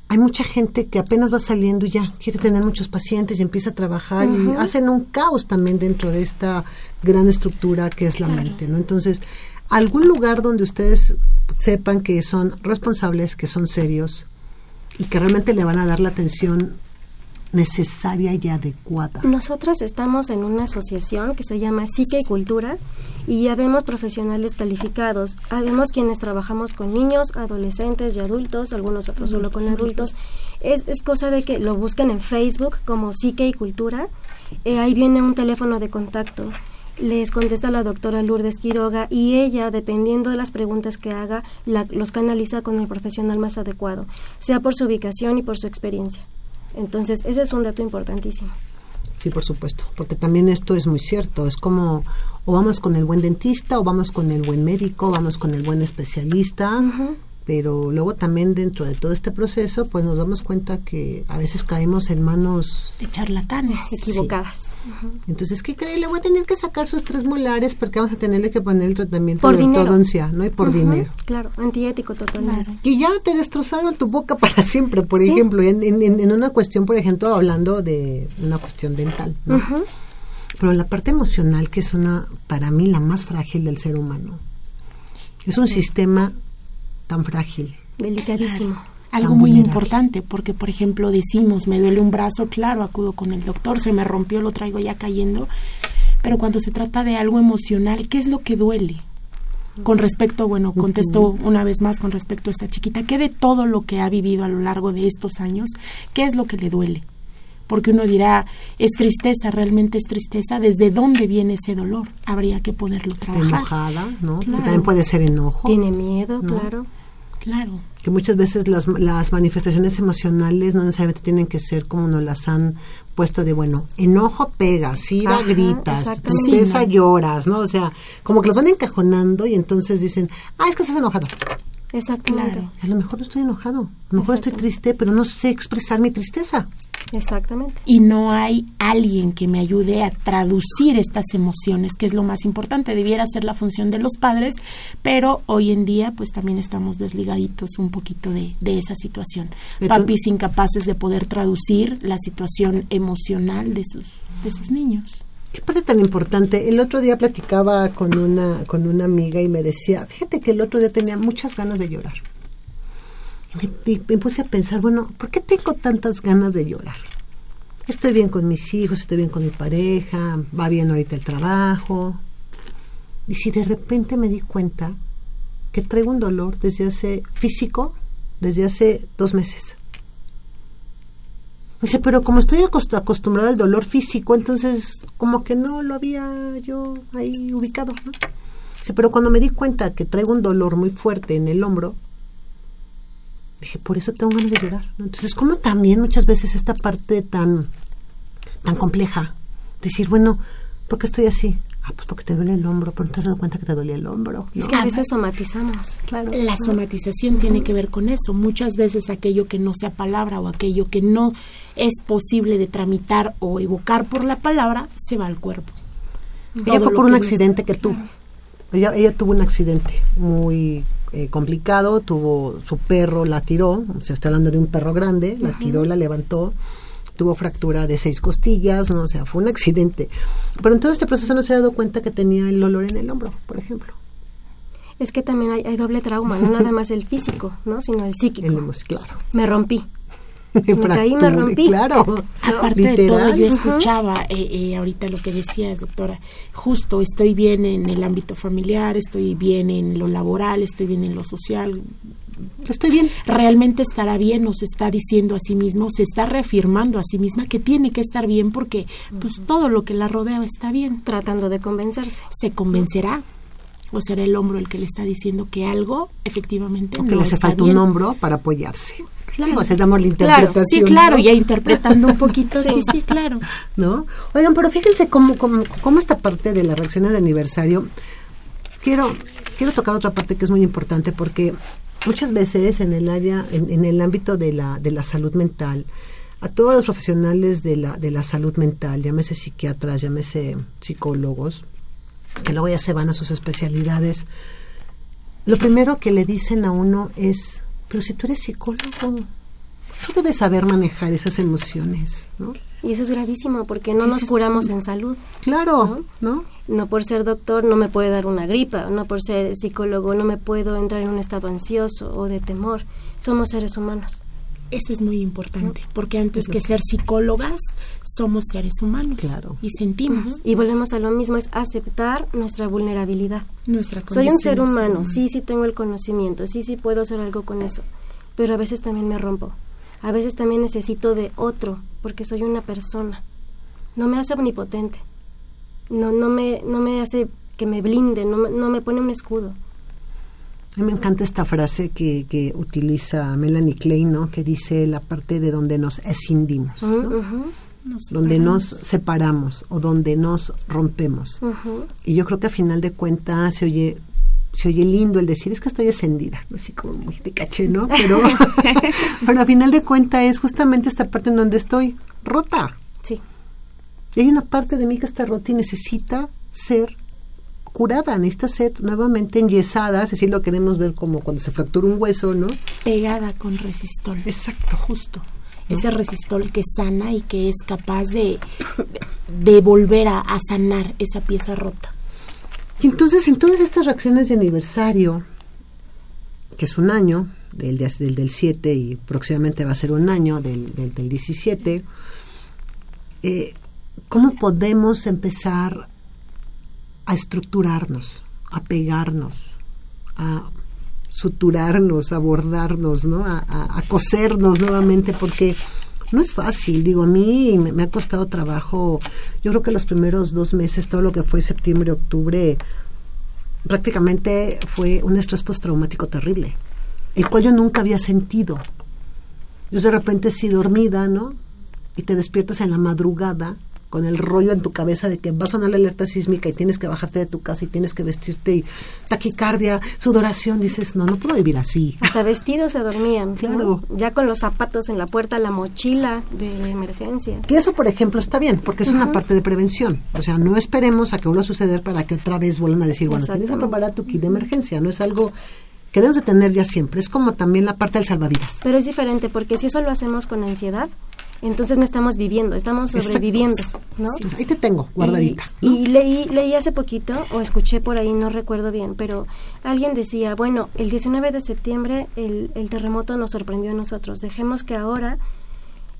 hay mucha gente que apenas va saliendo y ya quiere tener muchos pacientes y empieza a trabajar y hacen un caos también dentro de esta gran estructura que es la mente, ¿no? Entonces, algún lugar donde ustedes sepan que son responsables, que son serios y que realmente le van a dar la atención necesaria y adecuada. Nosotras estamos en una asociación que se llama Psique y Cultura y ya vemos profesionales calificados. Habemos quienes trabajamos con niños, adolescentes y adultos, algunos otros solo con adultos. Es, es cosa de que lo busquen en Facebook como Psique y Cultura. Eh, ahí viene un teléfono de contacto. Les contesta la doctora Lourdes Quiroga y ella, dependiendo de las preguntas que haga, la- los canaliza con el profesional más adecuado, sea por su ubicación y por su experiencia. Entonces, ese es un dato importantísimo. Sí, por supuesto, porque también esto es muy cierto, es como o vamos con el buen dentista o vamos con el buen médico, o vamos con el buen especialista, pero luego también dentro de todo este proceso pues nos damos cuenta que a veces caemos en manos de charlatanes equivocadas. Entonces, ¿qué cree? Le voy a tener que sacar sus tres molares porque vamos a tenerle que poner el tratamiento Por de dinero. ortodoncia, ¿no? Y por dinero. Claro, antiético totalmente. Y ya te destrozaron tu boca [laughs] para siempre, por Sí. ejemplo, en, en- una cuestión, por ejemplo, hablando de una cuestión dental, ¿no? Ujú. Pero la parte emocional, que es una, para mí, la más frágil del ser humano, es un Sí. sistema tan frágil. Delicadísimo. Algo muy vulnerable. importante, porque por ejemplo decimos, me duele un brazo, claro, acudo con el doctor, se me rompió, lo traigo ya cayendo, pero cuando se trata de algo emocional, ¿qué es lo que duele? Con respecto, bueno, contesto una vez más con respecto a esta chiquita, ¿qué de todo lo que ha vivido a lo largo de estos años, qué es lo que le duele? Porque uno dirá, es tristeza, realmente es tristeza, ¿desde dónde viene ese dolor? Habría que poderlo Está trabajar. enojada, ¿no? Claro. También puede ser enojo. Tiene miedo, ¿no? claro. Claro. que muchas veces las, las manifestaciones emocionales no necesariamente tienen que ser como nos las han puesto de, bueno, enojo pegas, ira gritas, tristeza Sí, ¿no? lloras, ¿no? O sea, como que los van encajonando y entonces dicen, ah, es que estás enojado. Exactamente. Claro. A lo mejor no estoy enojado, a lo mejor estoy triste, pero no sé expresar mi tristeza. Exactamente. Y no hay alguien que me ayude a traducir estas emociones, que es lo más importante. Debiera ser la función de los padres, pero hoy en día pues también estamos desligaditos un poquito de, de esa situación. Entonces- Papis incapaces de poder traducir la situación emocional de sus, de sus niños. Qué parte tan importante. El otro día platicaba con una, con una amiga y me decía, fíjate que el otro día tenía muchas ganas de llorar. Me, me puse a pensar, bueno, ¿por qué tengo tantas ganas de llorar? Estoy bien con mis hijos, estoy bien con mi pareja, va bien ahorita el trabajo. Y si de repente me di cuenta que traigo un dolor desde hace físico, desde hace dos meses. Dice, pero como estoy acost- acostumbrada al dolor físico, entonces como que no lo había yo ahí ubicado. ¿no? Dice, pero cuando me di cuenta que traigo un dolor muy fuerte en el hombro, dije, por eso tengo ganas de llorar. Entonces, como también muchas veces esta parte tan, tan compleja, decir, bueno, ¿por qué estoy así? Ah, pues porque te duele el hombro, pero no te has dado cuenta que te duele el hombro. Es que a veces somatizamos. Claro. La somatización tiene que ver con eso. Muchas veces aquello que no sea palabra o aquello que no es posible de tramitar o evocar por la palabra se va al cuerpo. Ella Todo fue por un que accidente que tuvo. Ella, ella tuvo un accidente muy eh, complicado, tuvo su perro, la tiró, o sea, estoy hablando de un perro grande, la tiró, la levantó, tuvo fractura de seis costillas, no, o sea, fue un accidente. Pero en todo este proceso no se ha dado cuenta que tenía el dolor en el hombro, por ejemplo. Es que también hay, hay doble trauma, no nada [laughs] más el físico, ¿no? Sino el psíquico. El claro. Me rompí. [laughs] Me caí, me Fractura, rompí. Claro. Aparte de todo, yo escuchaba eh, eh, ahorita lo que decías, doctora. Justo, estoy bien en el ámbito familiar, estoy bien en lo laboral, estoy bien en lo social. Estoy bien. Realmente estará bien, nos está diciendo a sí mismo, se está reafirmando a sí misma que tiene que estar bien porque pues todo lo que la rodea está bien. Tratando de convencerse. ¿Se convencerá? ¿O será el hombro el que le está diciendo que algo efectivamente O que no le hace falta bien? un hombro para apoyarse. Claro. Digo, se damos la Claro, interpretación. sí, claro, ¿no? ya interpretando un poquito, [laughs] sí, sí, claro. ¿no? Oigan, pero fíjense cómo, cómo, cómo esta parte de las reacciones de aniversario, quiero, quiero tocar otra parte que es muy importante porque muchas veces en el área, en, en el ámbito de la, de la salud mental, a todos los profesionales de la, de la salud mental, llámese psiquiatras, llámese psicólogos, que luego ya se van a sus especialidades, lo primero que le dicen a uno es, pero si tú eres psicólogo, tú debes saber manejar esas emociones, ¿no? Y eso es gravísimo porque no nos curamos en salud. Claro, ¿no? No por ser doctor no me puede dar una gripa, no por ser psicólogo no me puedo entrar en un estado ansioso o de temor. Somos seres humanos. Eso es muy importante, porque antes que ser psicólogas, somos seres humanos. Claro. Y sentimos. Y volvemos a lo mismo, es aceptar nuestra vulnerabilidad. Nuestra Soy un ser humano, sí, sí tengo el conocimiento, sí, sí puedo hacer algo con eso, pero a veces también me rompo. A veces también necesito de otro, porque soy una persona. No me hace omnipotente. No, no, me, no me hace que me blinde, no, no me pone un escudo. A mí me encanta esta frase que, que utiliza Melanie Klein, ¿no? Que dice la parte de donde nos escindimos, ¿no? Ujú, donde nos separamos o donde nos rompemos. Y yo creo que a final de cuentas se oye se oye lindo el decir es que estoy encendida, así como muy de caché, ¿no? Pero, [laughs] pero a final de cuentas es justamente esta parte en donde estoy rota. Sí. Y hay una parte de mí que está rota y necesita ser curada, necesita ser nuevamente enyesada, es decir, lo queremos ver como cuando se fractura un hueso, ¿no? Pegada con resistol. Exacto. Justo. Ese resistol que sana y que es capaz de, de volver a, a sanar esa pieza rota. Y entonces en todas estas reacciones de aniversario, que es un año, del, de- del, del 7 y próximamente va a ser un año del, del, del 17, eh, ¿cómo podemos empezar a estructurarnos, a pegarnos, a suturarnos, a bordarnos, ¿no? a, cosernos nuevamente? Porque no es fácil, digo, a mí me, me ha costado trabajo, yo creo que los primeros dos meses, todo lo que fue septiembre, octubre, prácticamente fue un estrés postraumático terrible, el cual yo nunca había sentido. Yo de repente sí dormida, ¿no? Y te despiertas en la madrugada con el rollo en tu cabeza de que va a sonar la alerta sísmica y tienes que bajarte de tu casa y tienes que vestirte y taquicardia, sudoración, dices, no, no puedo vivir así. Hasta vestidos se dormían. Ya con los zapatos en la puerta, la mochila de emergencia. Que eso, por ejemplo, está bien, porque es una parte de prevención. O sea, no esperemos a que vuelva a suceder para que otra vez vuelvan a decir, bueno, tienes que preparar tu kit de emergencia. No es algo que debemos de tener ya siempre. Es como también la parte del salvavidas. Pero es diferente porque si eso lo hacemos con ansiedad, entonces no estamos viviendo, estamos Exacto. sobreviviendo, ¿no? Sí, ahí te tengo, guardadita. Y, y leí, leí hace poquito, o escuché por ahí, no recuerdo bien, pero alguien decía, bueno, el 19 de septiembre el, el terremoto nos sorprendió a nosotros, dejemos que ahora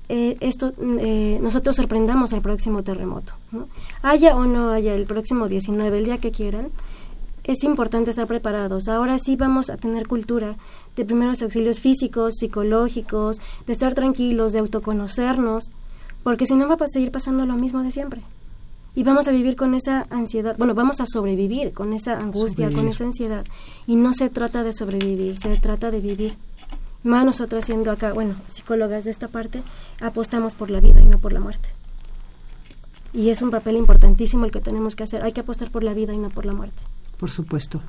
eh, esto eh, nosotros sorprendamos al próximo terremoto. ¿no? Haya o no haya el próximo 19, el día que quieran, es importante estar preparados. Ahora sí vamos a tener cultura de primeros auxilios físicos, psicológicos, de estar tranquilos, de autoconocernos, porque si no va a seguir pasando lo mismo de siempre. Y vamos a vivir con esa ansiedad, bueno, vamos a sobrevivir con esa angustia, con esa ansiedad. Y no se trata de sobrevivir, se trata de vivir. Más nosotras siendo acá, bueno, psicólogas de esta parte, apostamos por la vida y no por la muerte. Y es un papel importantísimo el que tenemos que hacer. Hay que apostar por la vida y no por la muerte. Por supuesto.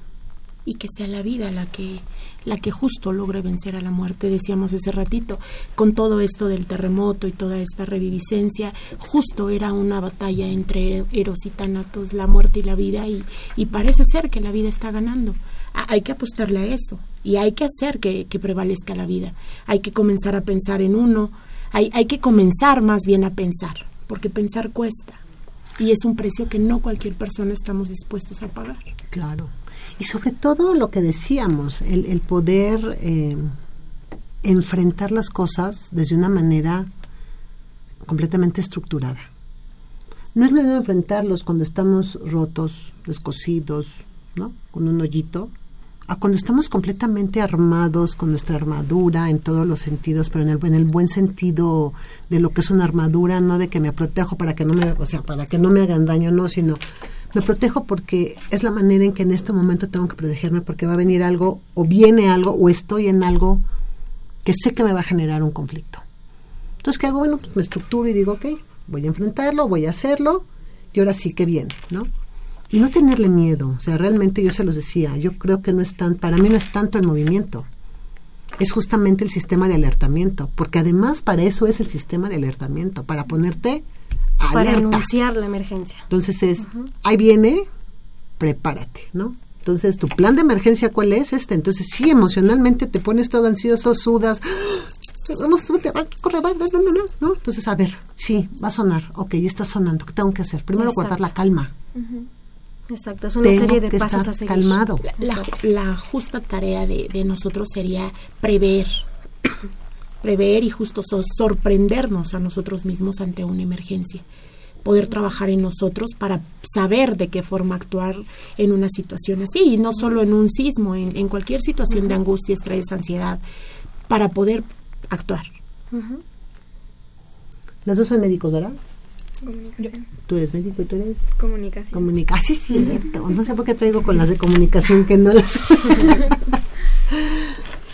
Y que sea la vida la que la que justo logre vencer a la muerte decíamos ese ratito. Con todo esto del terremoto y toda esta reviviscencia justo era una batalla entre eros y tánatos la muerte y la vida y, y parece ser que la vida está ganando. Hay que apostarle a eso y hay que hacer que, que prevalezca la vida. Hay que comenzar a pensar en uno hay, hay que comenzar más bien a pensar porque pensar cuesta y es un precio que no cualquier persona estamos dispuestos a pagar. Claro. Y sobre todo lo que decíamos, el, poder eh, enfrentar las cosas desde una manera completamente estructurada. No es lo mismo enfrentarlos cuando estamos rotos, descosidos, ¿no? Con un hoyito, a cuando estamos completamente armados con nuestra armadura en todos los sentidos, pero en el, en el buen sentido de lo que es una armadura, no de que me protejo para que no me, o sea, para que no me hagan daño, no, sino me protejo porque es la manera en que en este momento tengo que protegerme porque va a venir algo o viene algo o estoy en algo que sé que me va a generar un conflicto. Entonces, ¿qué hago? Bueno, pues me estructuro y digo, ok, voy a enfrentarlo, voy a hacerlo y ahora sí que bien, ¿no? Y no tenerle miedo, o sea, realmente yo se los decía, yo creo que no es tan, para mí no es tanto el movimiento, es justamente el sistema de alertamiento, porque además para eso es el sistema de alertamiento, para ponerte Para alerta. anunciar la emergencia. Entonces es, ahí viene, prepárate, ¿no? Entonces, ¿tu plan de emergencia cuál es este? Entonces, sí, emocionalmente te pones todo ansioso, sudas, [gasps] vamos, te va, corre, va, no, no, no, no. Entonces, a ver, sí, va a sonar, ok, ya está sonando, ¿qué tengo que hacer? Primero Exacto. guardar la calma. Exacto, es una Tengo serie de que pasos estar a seguir. calmado. La, la justa tarea de, de nosotros sería prever, prever y justo so- sorprendernos a nosotros mismos ante una emergencia, poder trabajar en nosotros para saber de qué forma actuar en una situación así, y no solo en un sismo, en, en cualquier situación de angustia, estrés, ansiedad, para poder actuar. Ujú. Los dos son médicos, ¿verdad? Comunicación. Tú eres médico y tú eres Comunicación. comunicación. [laughs] Sí, cierto. No sé por qué traigo con las de comunicación que no las. [laughs]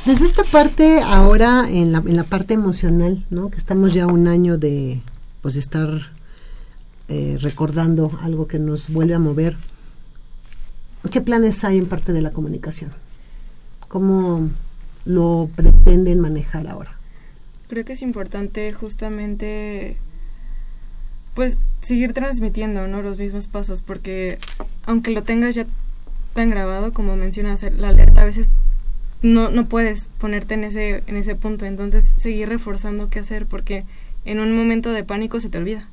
Desde esta parte, ahora en la, en la parte emocional, ¿no? Que estamos ya un año de, pues, estar eh, recordando algo que nos vuelve a mover. ¿Qué planes hay en parte de la comunicación? ¿Cómo lo pretenden manejar ahora? Creo que es importante justamente pues seguir transmitiendo ¿no? los mismos pasos porque aunque lo tengas ya tan grabado como mencionas la alerta a veces no, no puedes ponerte en ese, en ese punto. Entonces seguir reforzando qué hacer porque en un momento de pánico se te olvida.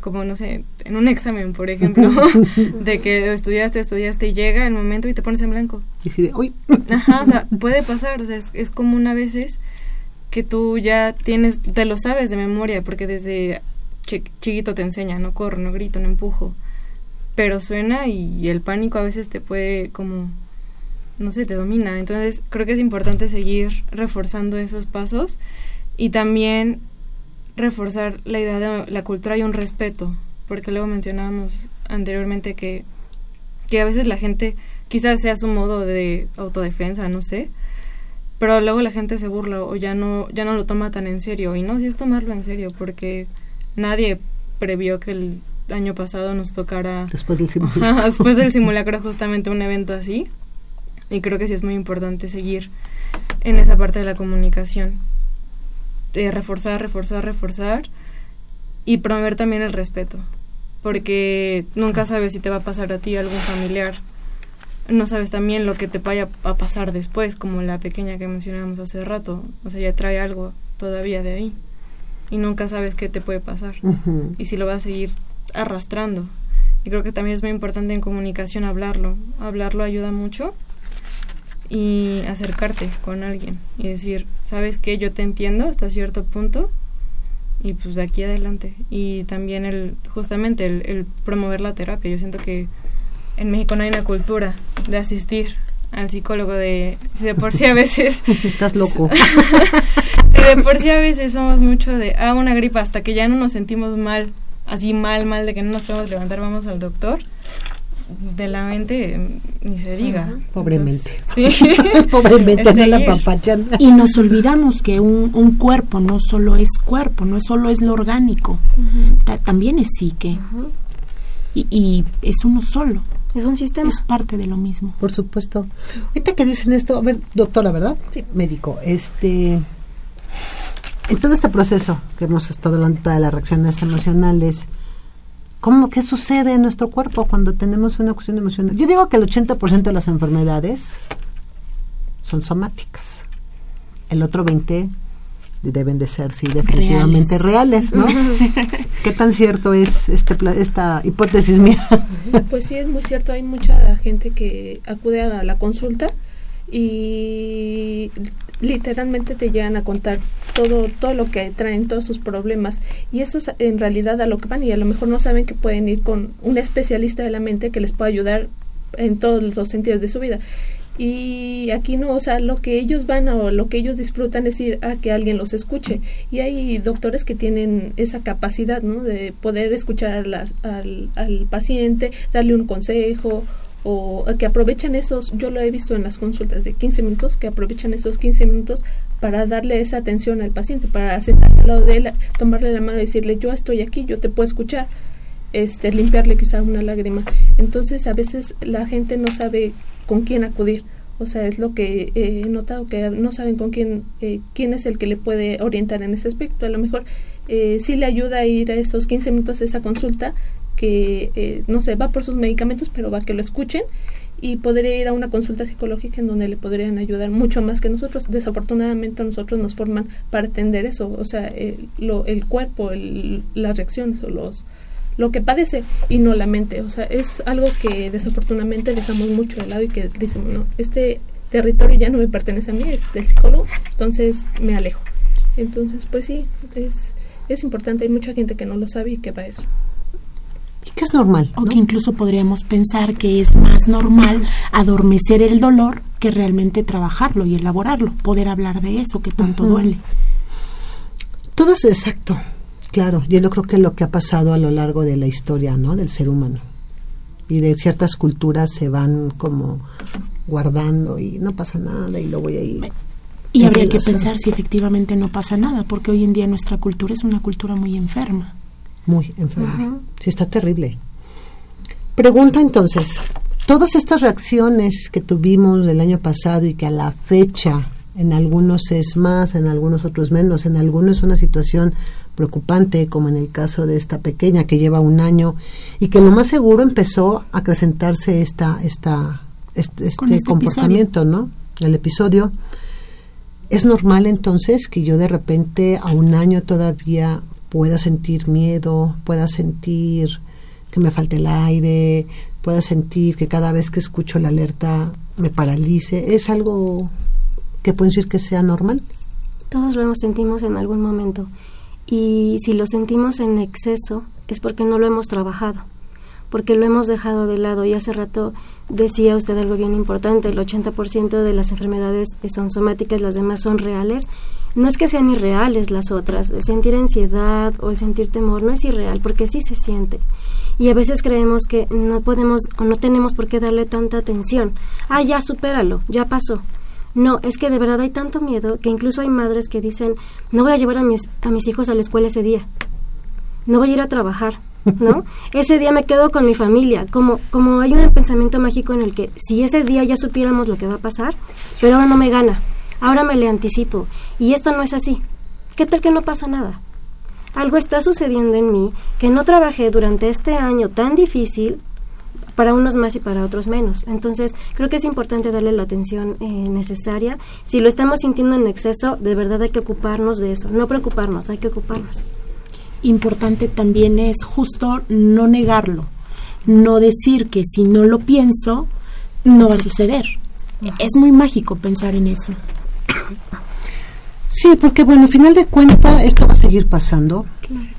Como no sé, en un examen por ejemplo [laughs] de que estudiaste, estudiaste y llega el momento y te pones en blanco. Y así de, uy, Ajá, o sea, puede pasar, o sea, es, es común a veces que tú ya tienes, te lo sabes de memoria, porque desde chi- chiquito te enseña, no corro, no grito, no empujo, pero suena y el pánico a veces te puede como, no sé, te domina, entonces creo que es importante seguir reforzando esos pasos y también reforzar la idea de la cultura y un respeto, porque luego mencionábamos anteriormente que, que a veces la gente quizás sea su modo de autodefensa, no sé, pero luego la gente se burla o ya no ya no lo toma tan en serio y no si es tomarlo en serio porque nadie previó que el año pasado nos tocara Después del simulacro. Después del [laughs] simulacro justamente un evento así. Y creo que sí es muy importante seguir en esa parte de la comunicación. De reforzar, reforzar, reforzar. Y promover también el respeto. Porque nunca sabes si te va a pasar a ti algún familiar. No sabes también lo que te vaya a pasar después, como la pequeña que mencionábamos hace rato. O sea, ya trae algo todavía de ahí. Y nunca sabes qué te puede pasar. Ujú. Y si lo vas a seguir arrastrando. Y creo que también es muy importante en comunicación hablarlo. Hablarlo ayuda mucho y acercarte con alguien y decir, ¿sabes qué? Yo te entiendo hasta cierto punto y pues de aquí adelante. Y también el, justamente el, el promover la terapia. Yo siento que en México no hay una cultura de asistir al psicólogo de, si de por sí a [laughs] veces... Estás loco. [laughs] si de por sí a veces somos mucho de, ah, una gripa, hasta que ya no nos sentimos mal, así mal, mal, de que no nos podemos levantar, vamos al doctor. De la mente, mm, ni se diga. Pobremente. Entonces, sí. [laughs] Pobremente, no la papachan. Y nos olvidamos que un, un cuerpo no solo es cuerpo, no solo es lo orgánico, ta- también es psique. y, y es uno solo. Es un sistema. Es parte de lo mismo. Por supuesto. Ahorita que dicen esto, a ver, doctora, ¿verdad? Sí. Médico, este. En todo este proceso que hemos estado hablando de las reacciones emocionales, ¿cómo, ¿qué sucede en nuestro cuerpo cuando tenemos una cuestión emocional? Yo digo que el 80% de las enfermedades son somáticas. El otro 20% deben de ser, sí, definitivamente reales, ¿no? [laughs] ¿Qué tan cierto es este esta hipótesis mía? Pues sí, es muy cierto. Hay mucha gente que acude a la consulta y literalmente te llegan a contar todo todo lo que traen, todos sus problemas. Y eso es en realidad a lo que van y a lo mejor no saben que pueden ir con un especialista de la mente que les pueda ayudar en todos los sentidos de su vida. Y aquí no, o sea, lo que ellos van o lo que ellos disfrutan es ir a que alguien los escuche. Y hay doctores que tienen esa capacidad, ¿no? De poder escuchar a la- al, al paciente, darle un consejo o que aprovechan esos, yo lo he visto en las consultas de 15 minutos, que aprovechan esos 15 minutos para darle esa atención al paciente, para sentarse al lado de él, tomarle la mano y decirle, yo estoy aquí, yo te puedo escuchar este, limpiarle quizá una lágrima. Entonces, a veces la gente no sabe con quién acudir. O sea, es lo que eh, he notado, que no saben con quién, eh, quién es el que le puede orientar en ese aspecto. A lo mejor eh, sí le ayuda a ir a estos 15 minutos a esa consulta, que eh, no sé, va por sus medicamentos, pero va a que lo escuchen y podría ir a una consulta psicológica en donde le podrían ayudar mucho más que nosotros. Desafortunadamente nosotros nos forman para atender eso, o sea, el, lo, el cuerpo, el, las reacciones o los lo que padece y no la mente. O sea, es algo que desafortunadamente dejamos mucho de lado y que decimos, no, este territorio ya no me pertenece a mí, es del psicólogo, entonces me alejo. Entonces, pues sí, es, es importante, hay mucha gente que no lo sabe y que va a eso. Que es normal. O que incluso podríamos pensar que es más normal adormecer el dolor que realmente trabajarlo y elaborarlo, poder hablar de eso que tanto duele. Todo es exacto, claro. Yo creo que lo que ha pasado a lo largo de la historia, ¿no? Del ser humano. Y de ciertas culturas se van como guardando y no pasa nada y lo voy a ir. Y habría que pensar si efectivamente no pasa nada, porque hoy en día nuestra cultura es una cultura muy enferma. Muy enferma. Sí, está terrible. Pregunta entonces, todas estas reacciones que tuvimos del año pasado y que a la fecha en algunos es más, en algunos otros menos, en algunos es una situación preocupante, como en el caso de esta pequeña que lleva un año y que lo más seguro empezó a acrecentarse esta, esta, este, este este comportamiento, ¿no? El episodio. ¿Es normal entonces que yo de repente a un año todavía pueda sentir miedo, pueda sentir que me falte el aire, pueda sentir que cada vez que escucho la alerta me paralice? ¿Es algo que pueden decir que sea normal? Todos lo sentimos en algún momento. Y si lo sentimos en exceso es porque no lo hemos trabajado, porque lo hemos dejado de lado. Y hace rato decía usted algo bien importante, el 80% de las enfermedades son somáticas, las demás son reales. No es que sean irreales las otras, el sentir ansiedad o el sentir temor no es irreal, porque sí se siente. Y a veces creemos que no podemos o no tenemos por qué darle tanta atención. Ah, ya supéralo, ya pasó. No, es que de verdad hay tanto miedo que incluso hay madres que dicen, no voy a llevar a mis, a mis hijos a la escuela ese día. no voy a ir a trabajar, ¿no? [laughs] ese día me quedo con mi familia, como, como hay un pensamiento mágico en el que si ese día ya supiéramos lo que va a pasar, pero ahora no me gana, ahora me le anticipo, y esto no es así. ¿Qué tal que no pasa nada? Algo está sucediendo en mí que no trabajé durante este año tan difícil para unos más y para otros menos. Entonces, creo que es importante darle la atención eh, necesaria. Si lo estamos sintiendo en exceso, de verdad hay que ocuparnos de eso. No preocuparnos, hay que ocuparnos. Importante también es justo no negarlo, no decir que si no lo pienso, no va a suceder. Es muy mágico pensar en eso. Sí, porque bueno, al final de cuentas esto va a seguir pasando.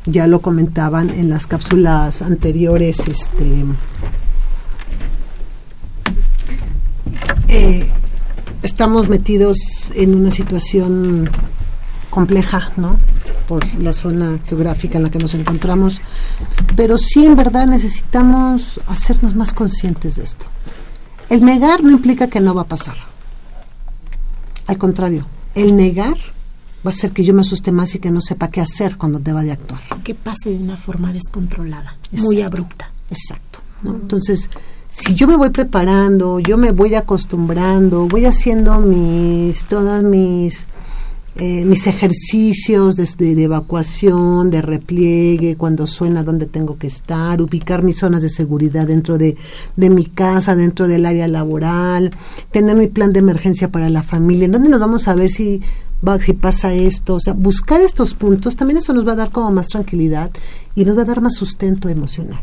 Ya lo comentaban en las cápsulas anteriores, este eh, estamos metidos en una situación compleja, ¿no? Por la zona geográfica en la que nos encontramos, pero sí en verdad necesitamos hacernos más conscientes de esto. El negar no implica que no va a pasar. Al contrario, el negar va a hacer que yo me asuste más y que no sepa qué hacer cuando deba de actuar. Que pase de una forma descontrolada, muy abrupta. Exacto. ¿no? Entonces, si yo me voy preparando, yo me voy acostumbrando, voy haciendo mis, todas mis, eh, mis ejercicios desde de evacuación, de repliegue, cuando suena dónde tengo que estar, ubicar mis zonas de seguridad dentro de, de mi casa, dentro del área laboral, tener mi plan de emergencia para la familia, en dónde nos vamos a ver si si pasa esto, o sea, buscar estos puntos, también eso nos va a dar como más tranquilidad y nos va a dar más sustento emocional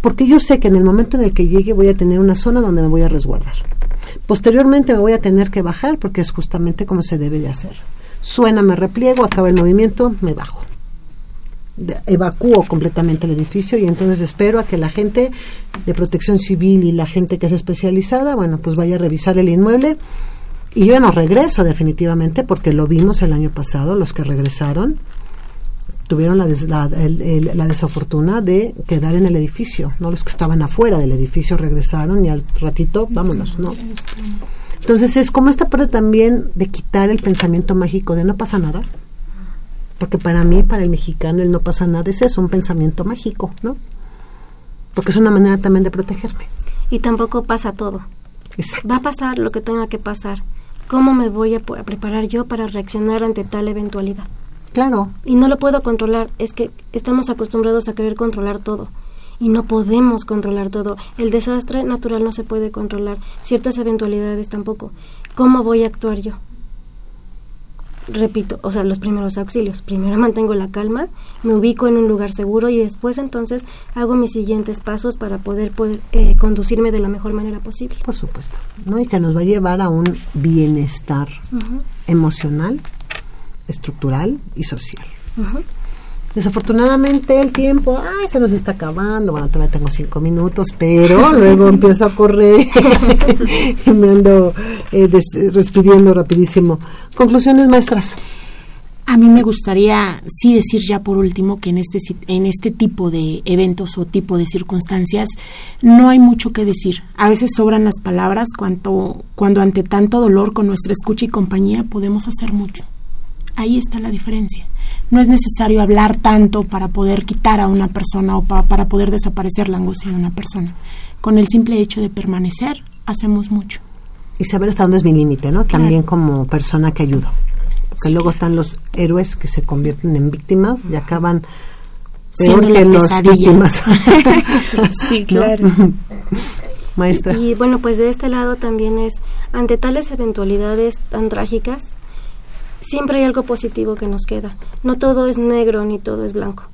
porque yo sé que en el momento en el que llegue voy a tener una zona donde me voy a resguardar. Posteriormente me voy a tener que bajar porque es justamente como se debe de hacer. Suena, me repliego, acaba el movimiento, me bajo. Evacúo completamente el edificio y entonces espero a que la gente de protección civil y la gente que es especializada, bueno, pues vaya a revisar el inmueble y yo no regreso definitivamente porque lo vimos el año pasado, los que regresaron tuvieron la, des- la, el- el- la desafortuna de quedar en el edificio, no los que estaban afuera del edificio regresaron y al ratito vámonos, ¿no? Entonces es como esta parte también de quitar el pensamiento mágico de no pasa nada, porque para mí, para el mexicano, el no pasa nada es eso, un pensamiento mágico, ¿no? Porque es una manera también de protegerme. Y tampoco pasa todo. Va a pasar lo que tenga que pasar. ¿Cómo me voy a, preparar yo para reaccionar ante tal eventualidad? Claro. Y no lo puedo controlar. Es que estamos acostumbrados a querer controlar todo. Y no podemos controlar todo. El desastre natural no se puede controlar. Ciertas eventualidades tampoco. ¿Cómo voy a actuar yo? Repito, o sea, los primeros auxilios. Primero mantengo la calma, me ubico en un lugar seguro y después entonces hago mis siguientes pasos para poder, poder eh, conducirme de la mejor manera posible. Por supuesto. ¿no? Y que nos va a llevar a un bienestar emocional, estructural y social. Desafortunadamente el tiempo, ay, se nos está acabando. Bueno, todavía tengo cinco minutos, pero [laughs] luego empiezo a correr [laughs] y me ando eh, rapidísimo. Conclusiones maestras. A mí me gustaría sí decir ya por último que en este en este tipo de eventos o tipo de circunstancias no hay mucho que decir. A veces sobran las palabras cuanto cuando ante tanto dolor con nuestra escucha y compañía podemos hacer mucho. Ahí está la diferencia. No es necesario hablar tanto para poder quitar a una persona o pa- para poder desaparecer la angustia de una persona. Con el simple hecho de permanecer hacemos mucho. Y saber hasta dónde es mi límite, ¿no? También como persona que ayudo. Porque luego están los héroes que se convierten en víctimas y acaban peor Siendo que la los pesadilla. víctimas. [laughs] Sí, ¿No? claro. [laughs] Maestra. Y bueno, pues de este lado también es, ante tales eventualidades tan trágicas, siempre hay algo positivo que nos queda. No todo es negro ni todo es blanco.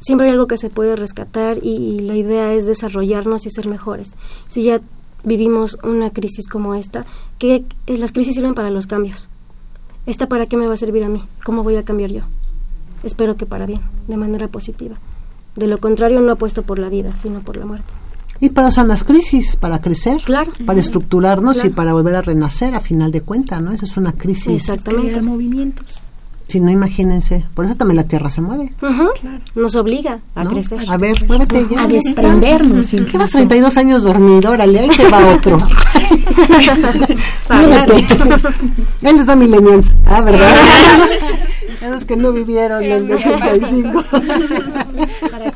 Siempre hay algo que se puede rescatar y, la idea es desarrollarnos y ser mejores. Si ya vivimos una crisis como esta, que las crisis sirven para los cambios. ¿Esta para qué me va a servir a mí? ¿Cómo voy a cambiar yo? Espero que para bien, de manera positiva. De lo contrario, no apuesto por la vida, sino por la muerte. Y para eso son las crisis, para crecer, Claro. para estructurarnos y Claro. para volver a renacer a final de cuentas, ¿no? Eso es una crisis. Exactamente. Crear movimientos. Si no, imagínense. Por eso también la Tierra se mueve. Ujú. Nos obliga a ¿no? crecer. A ver, muévete ya. A desprendernos incluso. Llevas 32 años dormido, órale, ahí te va otro. [laughs] Muévete. Ahí les va Millennials. Ah, ¿verdad? [laughs] Esos que no vivieron el 85. [laughs]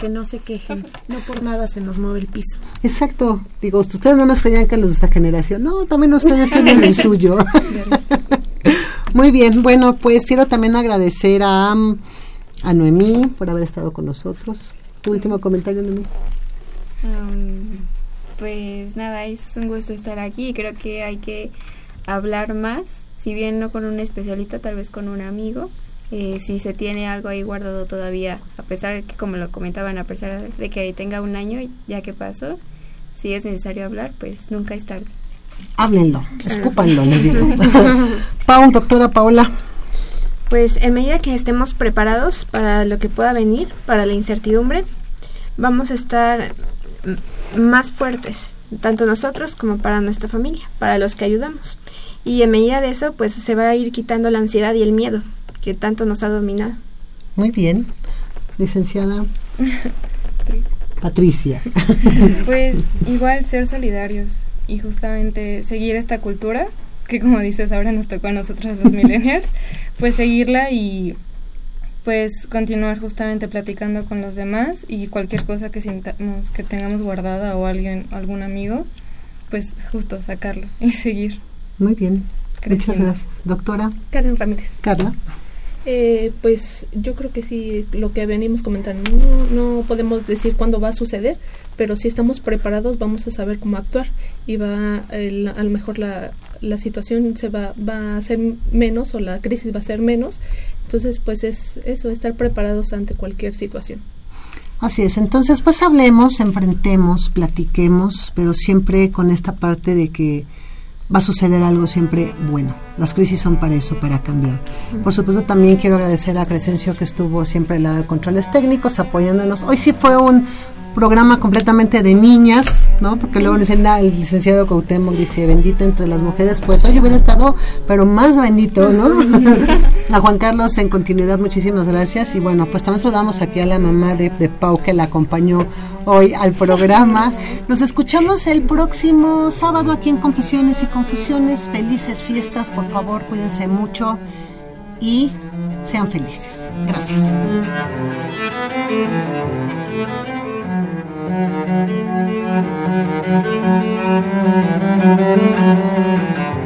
Que no se quejen. No por nada se nos mueve el piso. Exacto. Digo, ustedes no nos creían que los de esta generación. No, también ustedes [laughs] tienen el suyo. [laughs] Muy bien. Bueno, pues quiero también agradecer a, a Noemí por haber estado con nosotros. Tu último comentario, Noemí. Um, pues nada, es un gusto estar aquí y creo que hay que hablar más, si bien no con un especialista, tal vez con un amigo, eh, si se tiene algo ahí guardado todavía, a pesar de que, como lo comentaban, a pesar de que tenga un año ya que pasó, si es necesario hablar, pues nunca es tarde. Háblenlo, escúpanlo, les digo. [laughs] Pau, doctora Paola. Pues en medida que estemos preparados para lo que pueda venir, para la incertidumbre, vamos a estar más fuertes, tanto nosotros como para nuestra familia, para los que ayudamos. Y en medida de eso, pues se va a ir quitando la ansiedad y el miedo que tanto nos ha dominado. Muy bien. Licenciada [laughs] Patricia. [laughs] Pues [laughs] igual ser solidarios y justamente seguir esta cultura, que como dices ahora nos tocó a nosotros los millennials, pues seguirla y pues continuar justamente platicando con los demás y cualquier cosa que sintamos que tengamos guardada o alguien, algún amigo, pues justo sacarlo y seguir. Muy bien. Muchas gracias. Doctora Karen Ramírez. Carla. Eh, pues yo creo que sí, lo que venimos comentando, no, no podemos decir cuándo va a suceder, pero si estamos preparados vamos a saber cómo actuar y va el- a lo mejor la, la situación se va, va a ser menos o la crisis va a ser menos. Entonces, pues es eso, estar preparados ante cualquier situación. Así es, entonces pues hablemos, enfrentemos, platiquemos, pero siempre con esta parte de que va a suceder algo siempre bueno. Las crisis son para eso, para cambiar. Por supuesto también quiero agradecer a Crescencio que estuvo siempre al lado de controles técnicos, apoyándonos. Hoy sí fue un programa completamente de niñas, ¿no? Porque luego dicen, ah, el licenciado Cuauhtémoc dice, bendita entre las mujeres, pues hoy hubiera estado, pero más bendito, ¿no? [laughs] a Juan Carlos en continuidad, muchísimas gracias. Y bueno, pues también saludamos aquí a la mamá de, de Pau que la acompañó hoy al programa. Nos escuchamos el próximo sábado aquí en Confesiones y Confusiones. Felices fiestas, por favor, cuídense mucho y sean felices. Gracias. Thank you.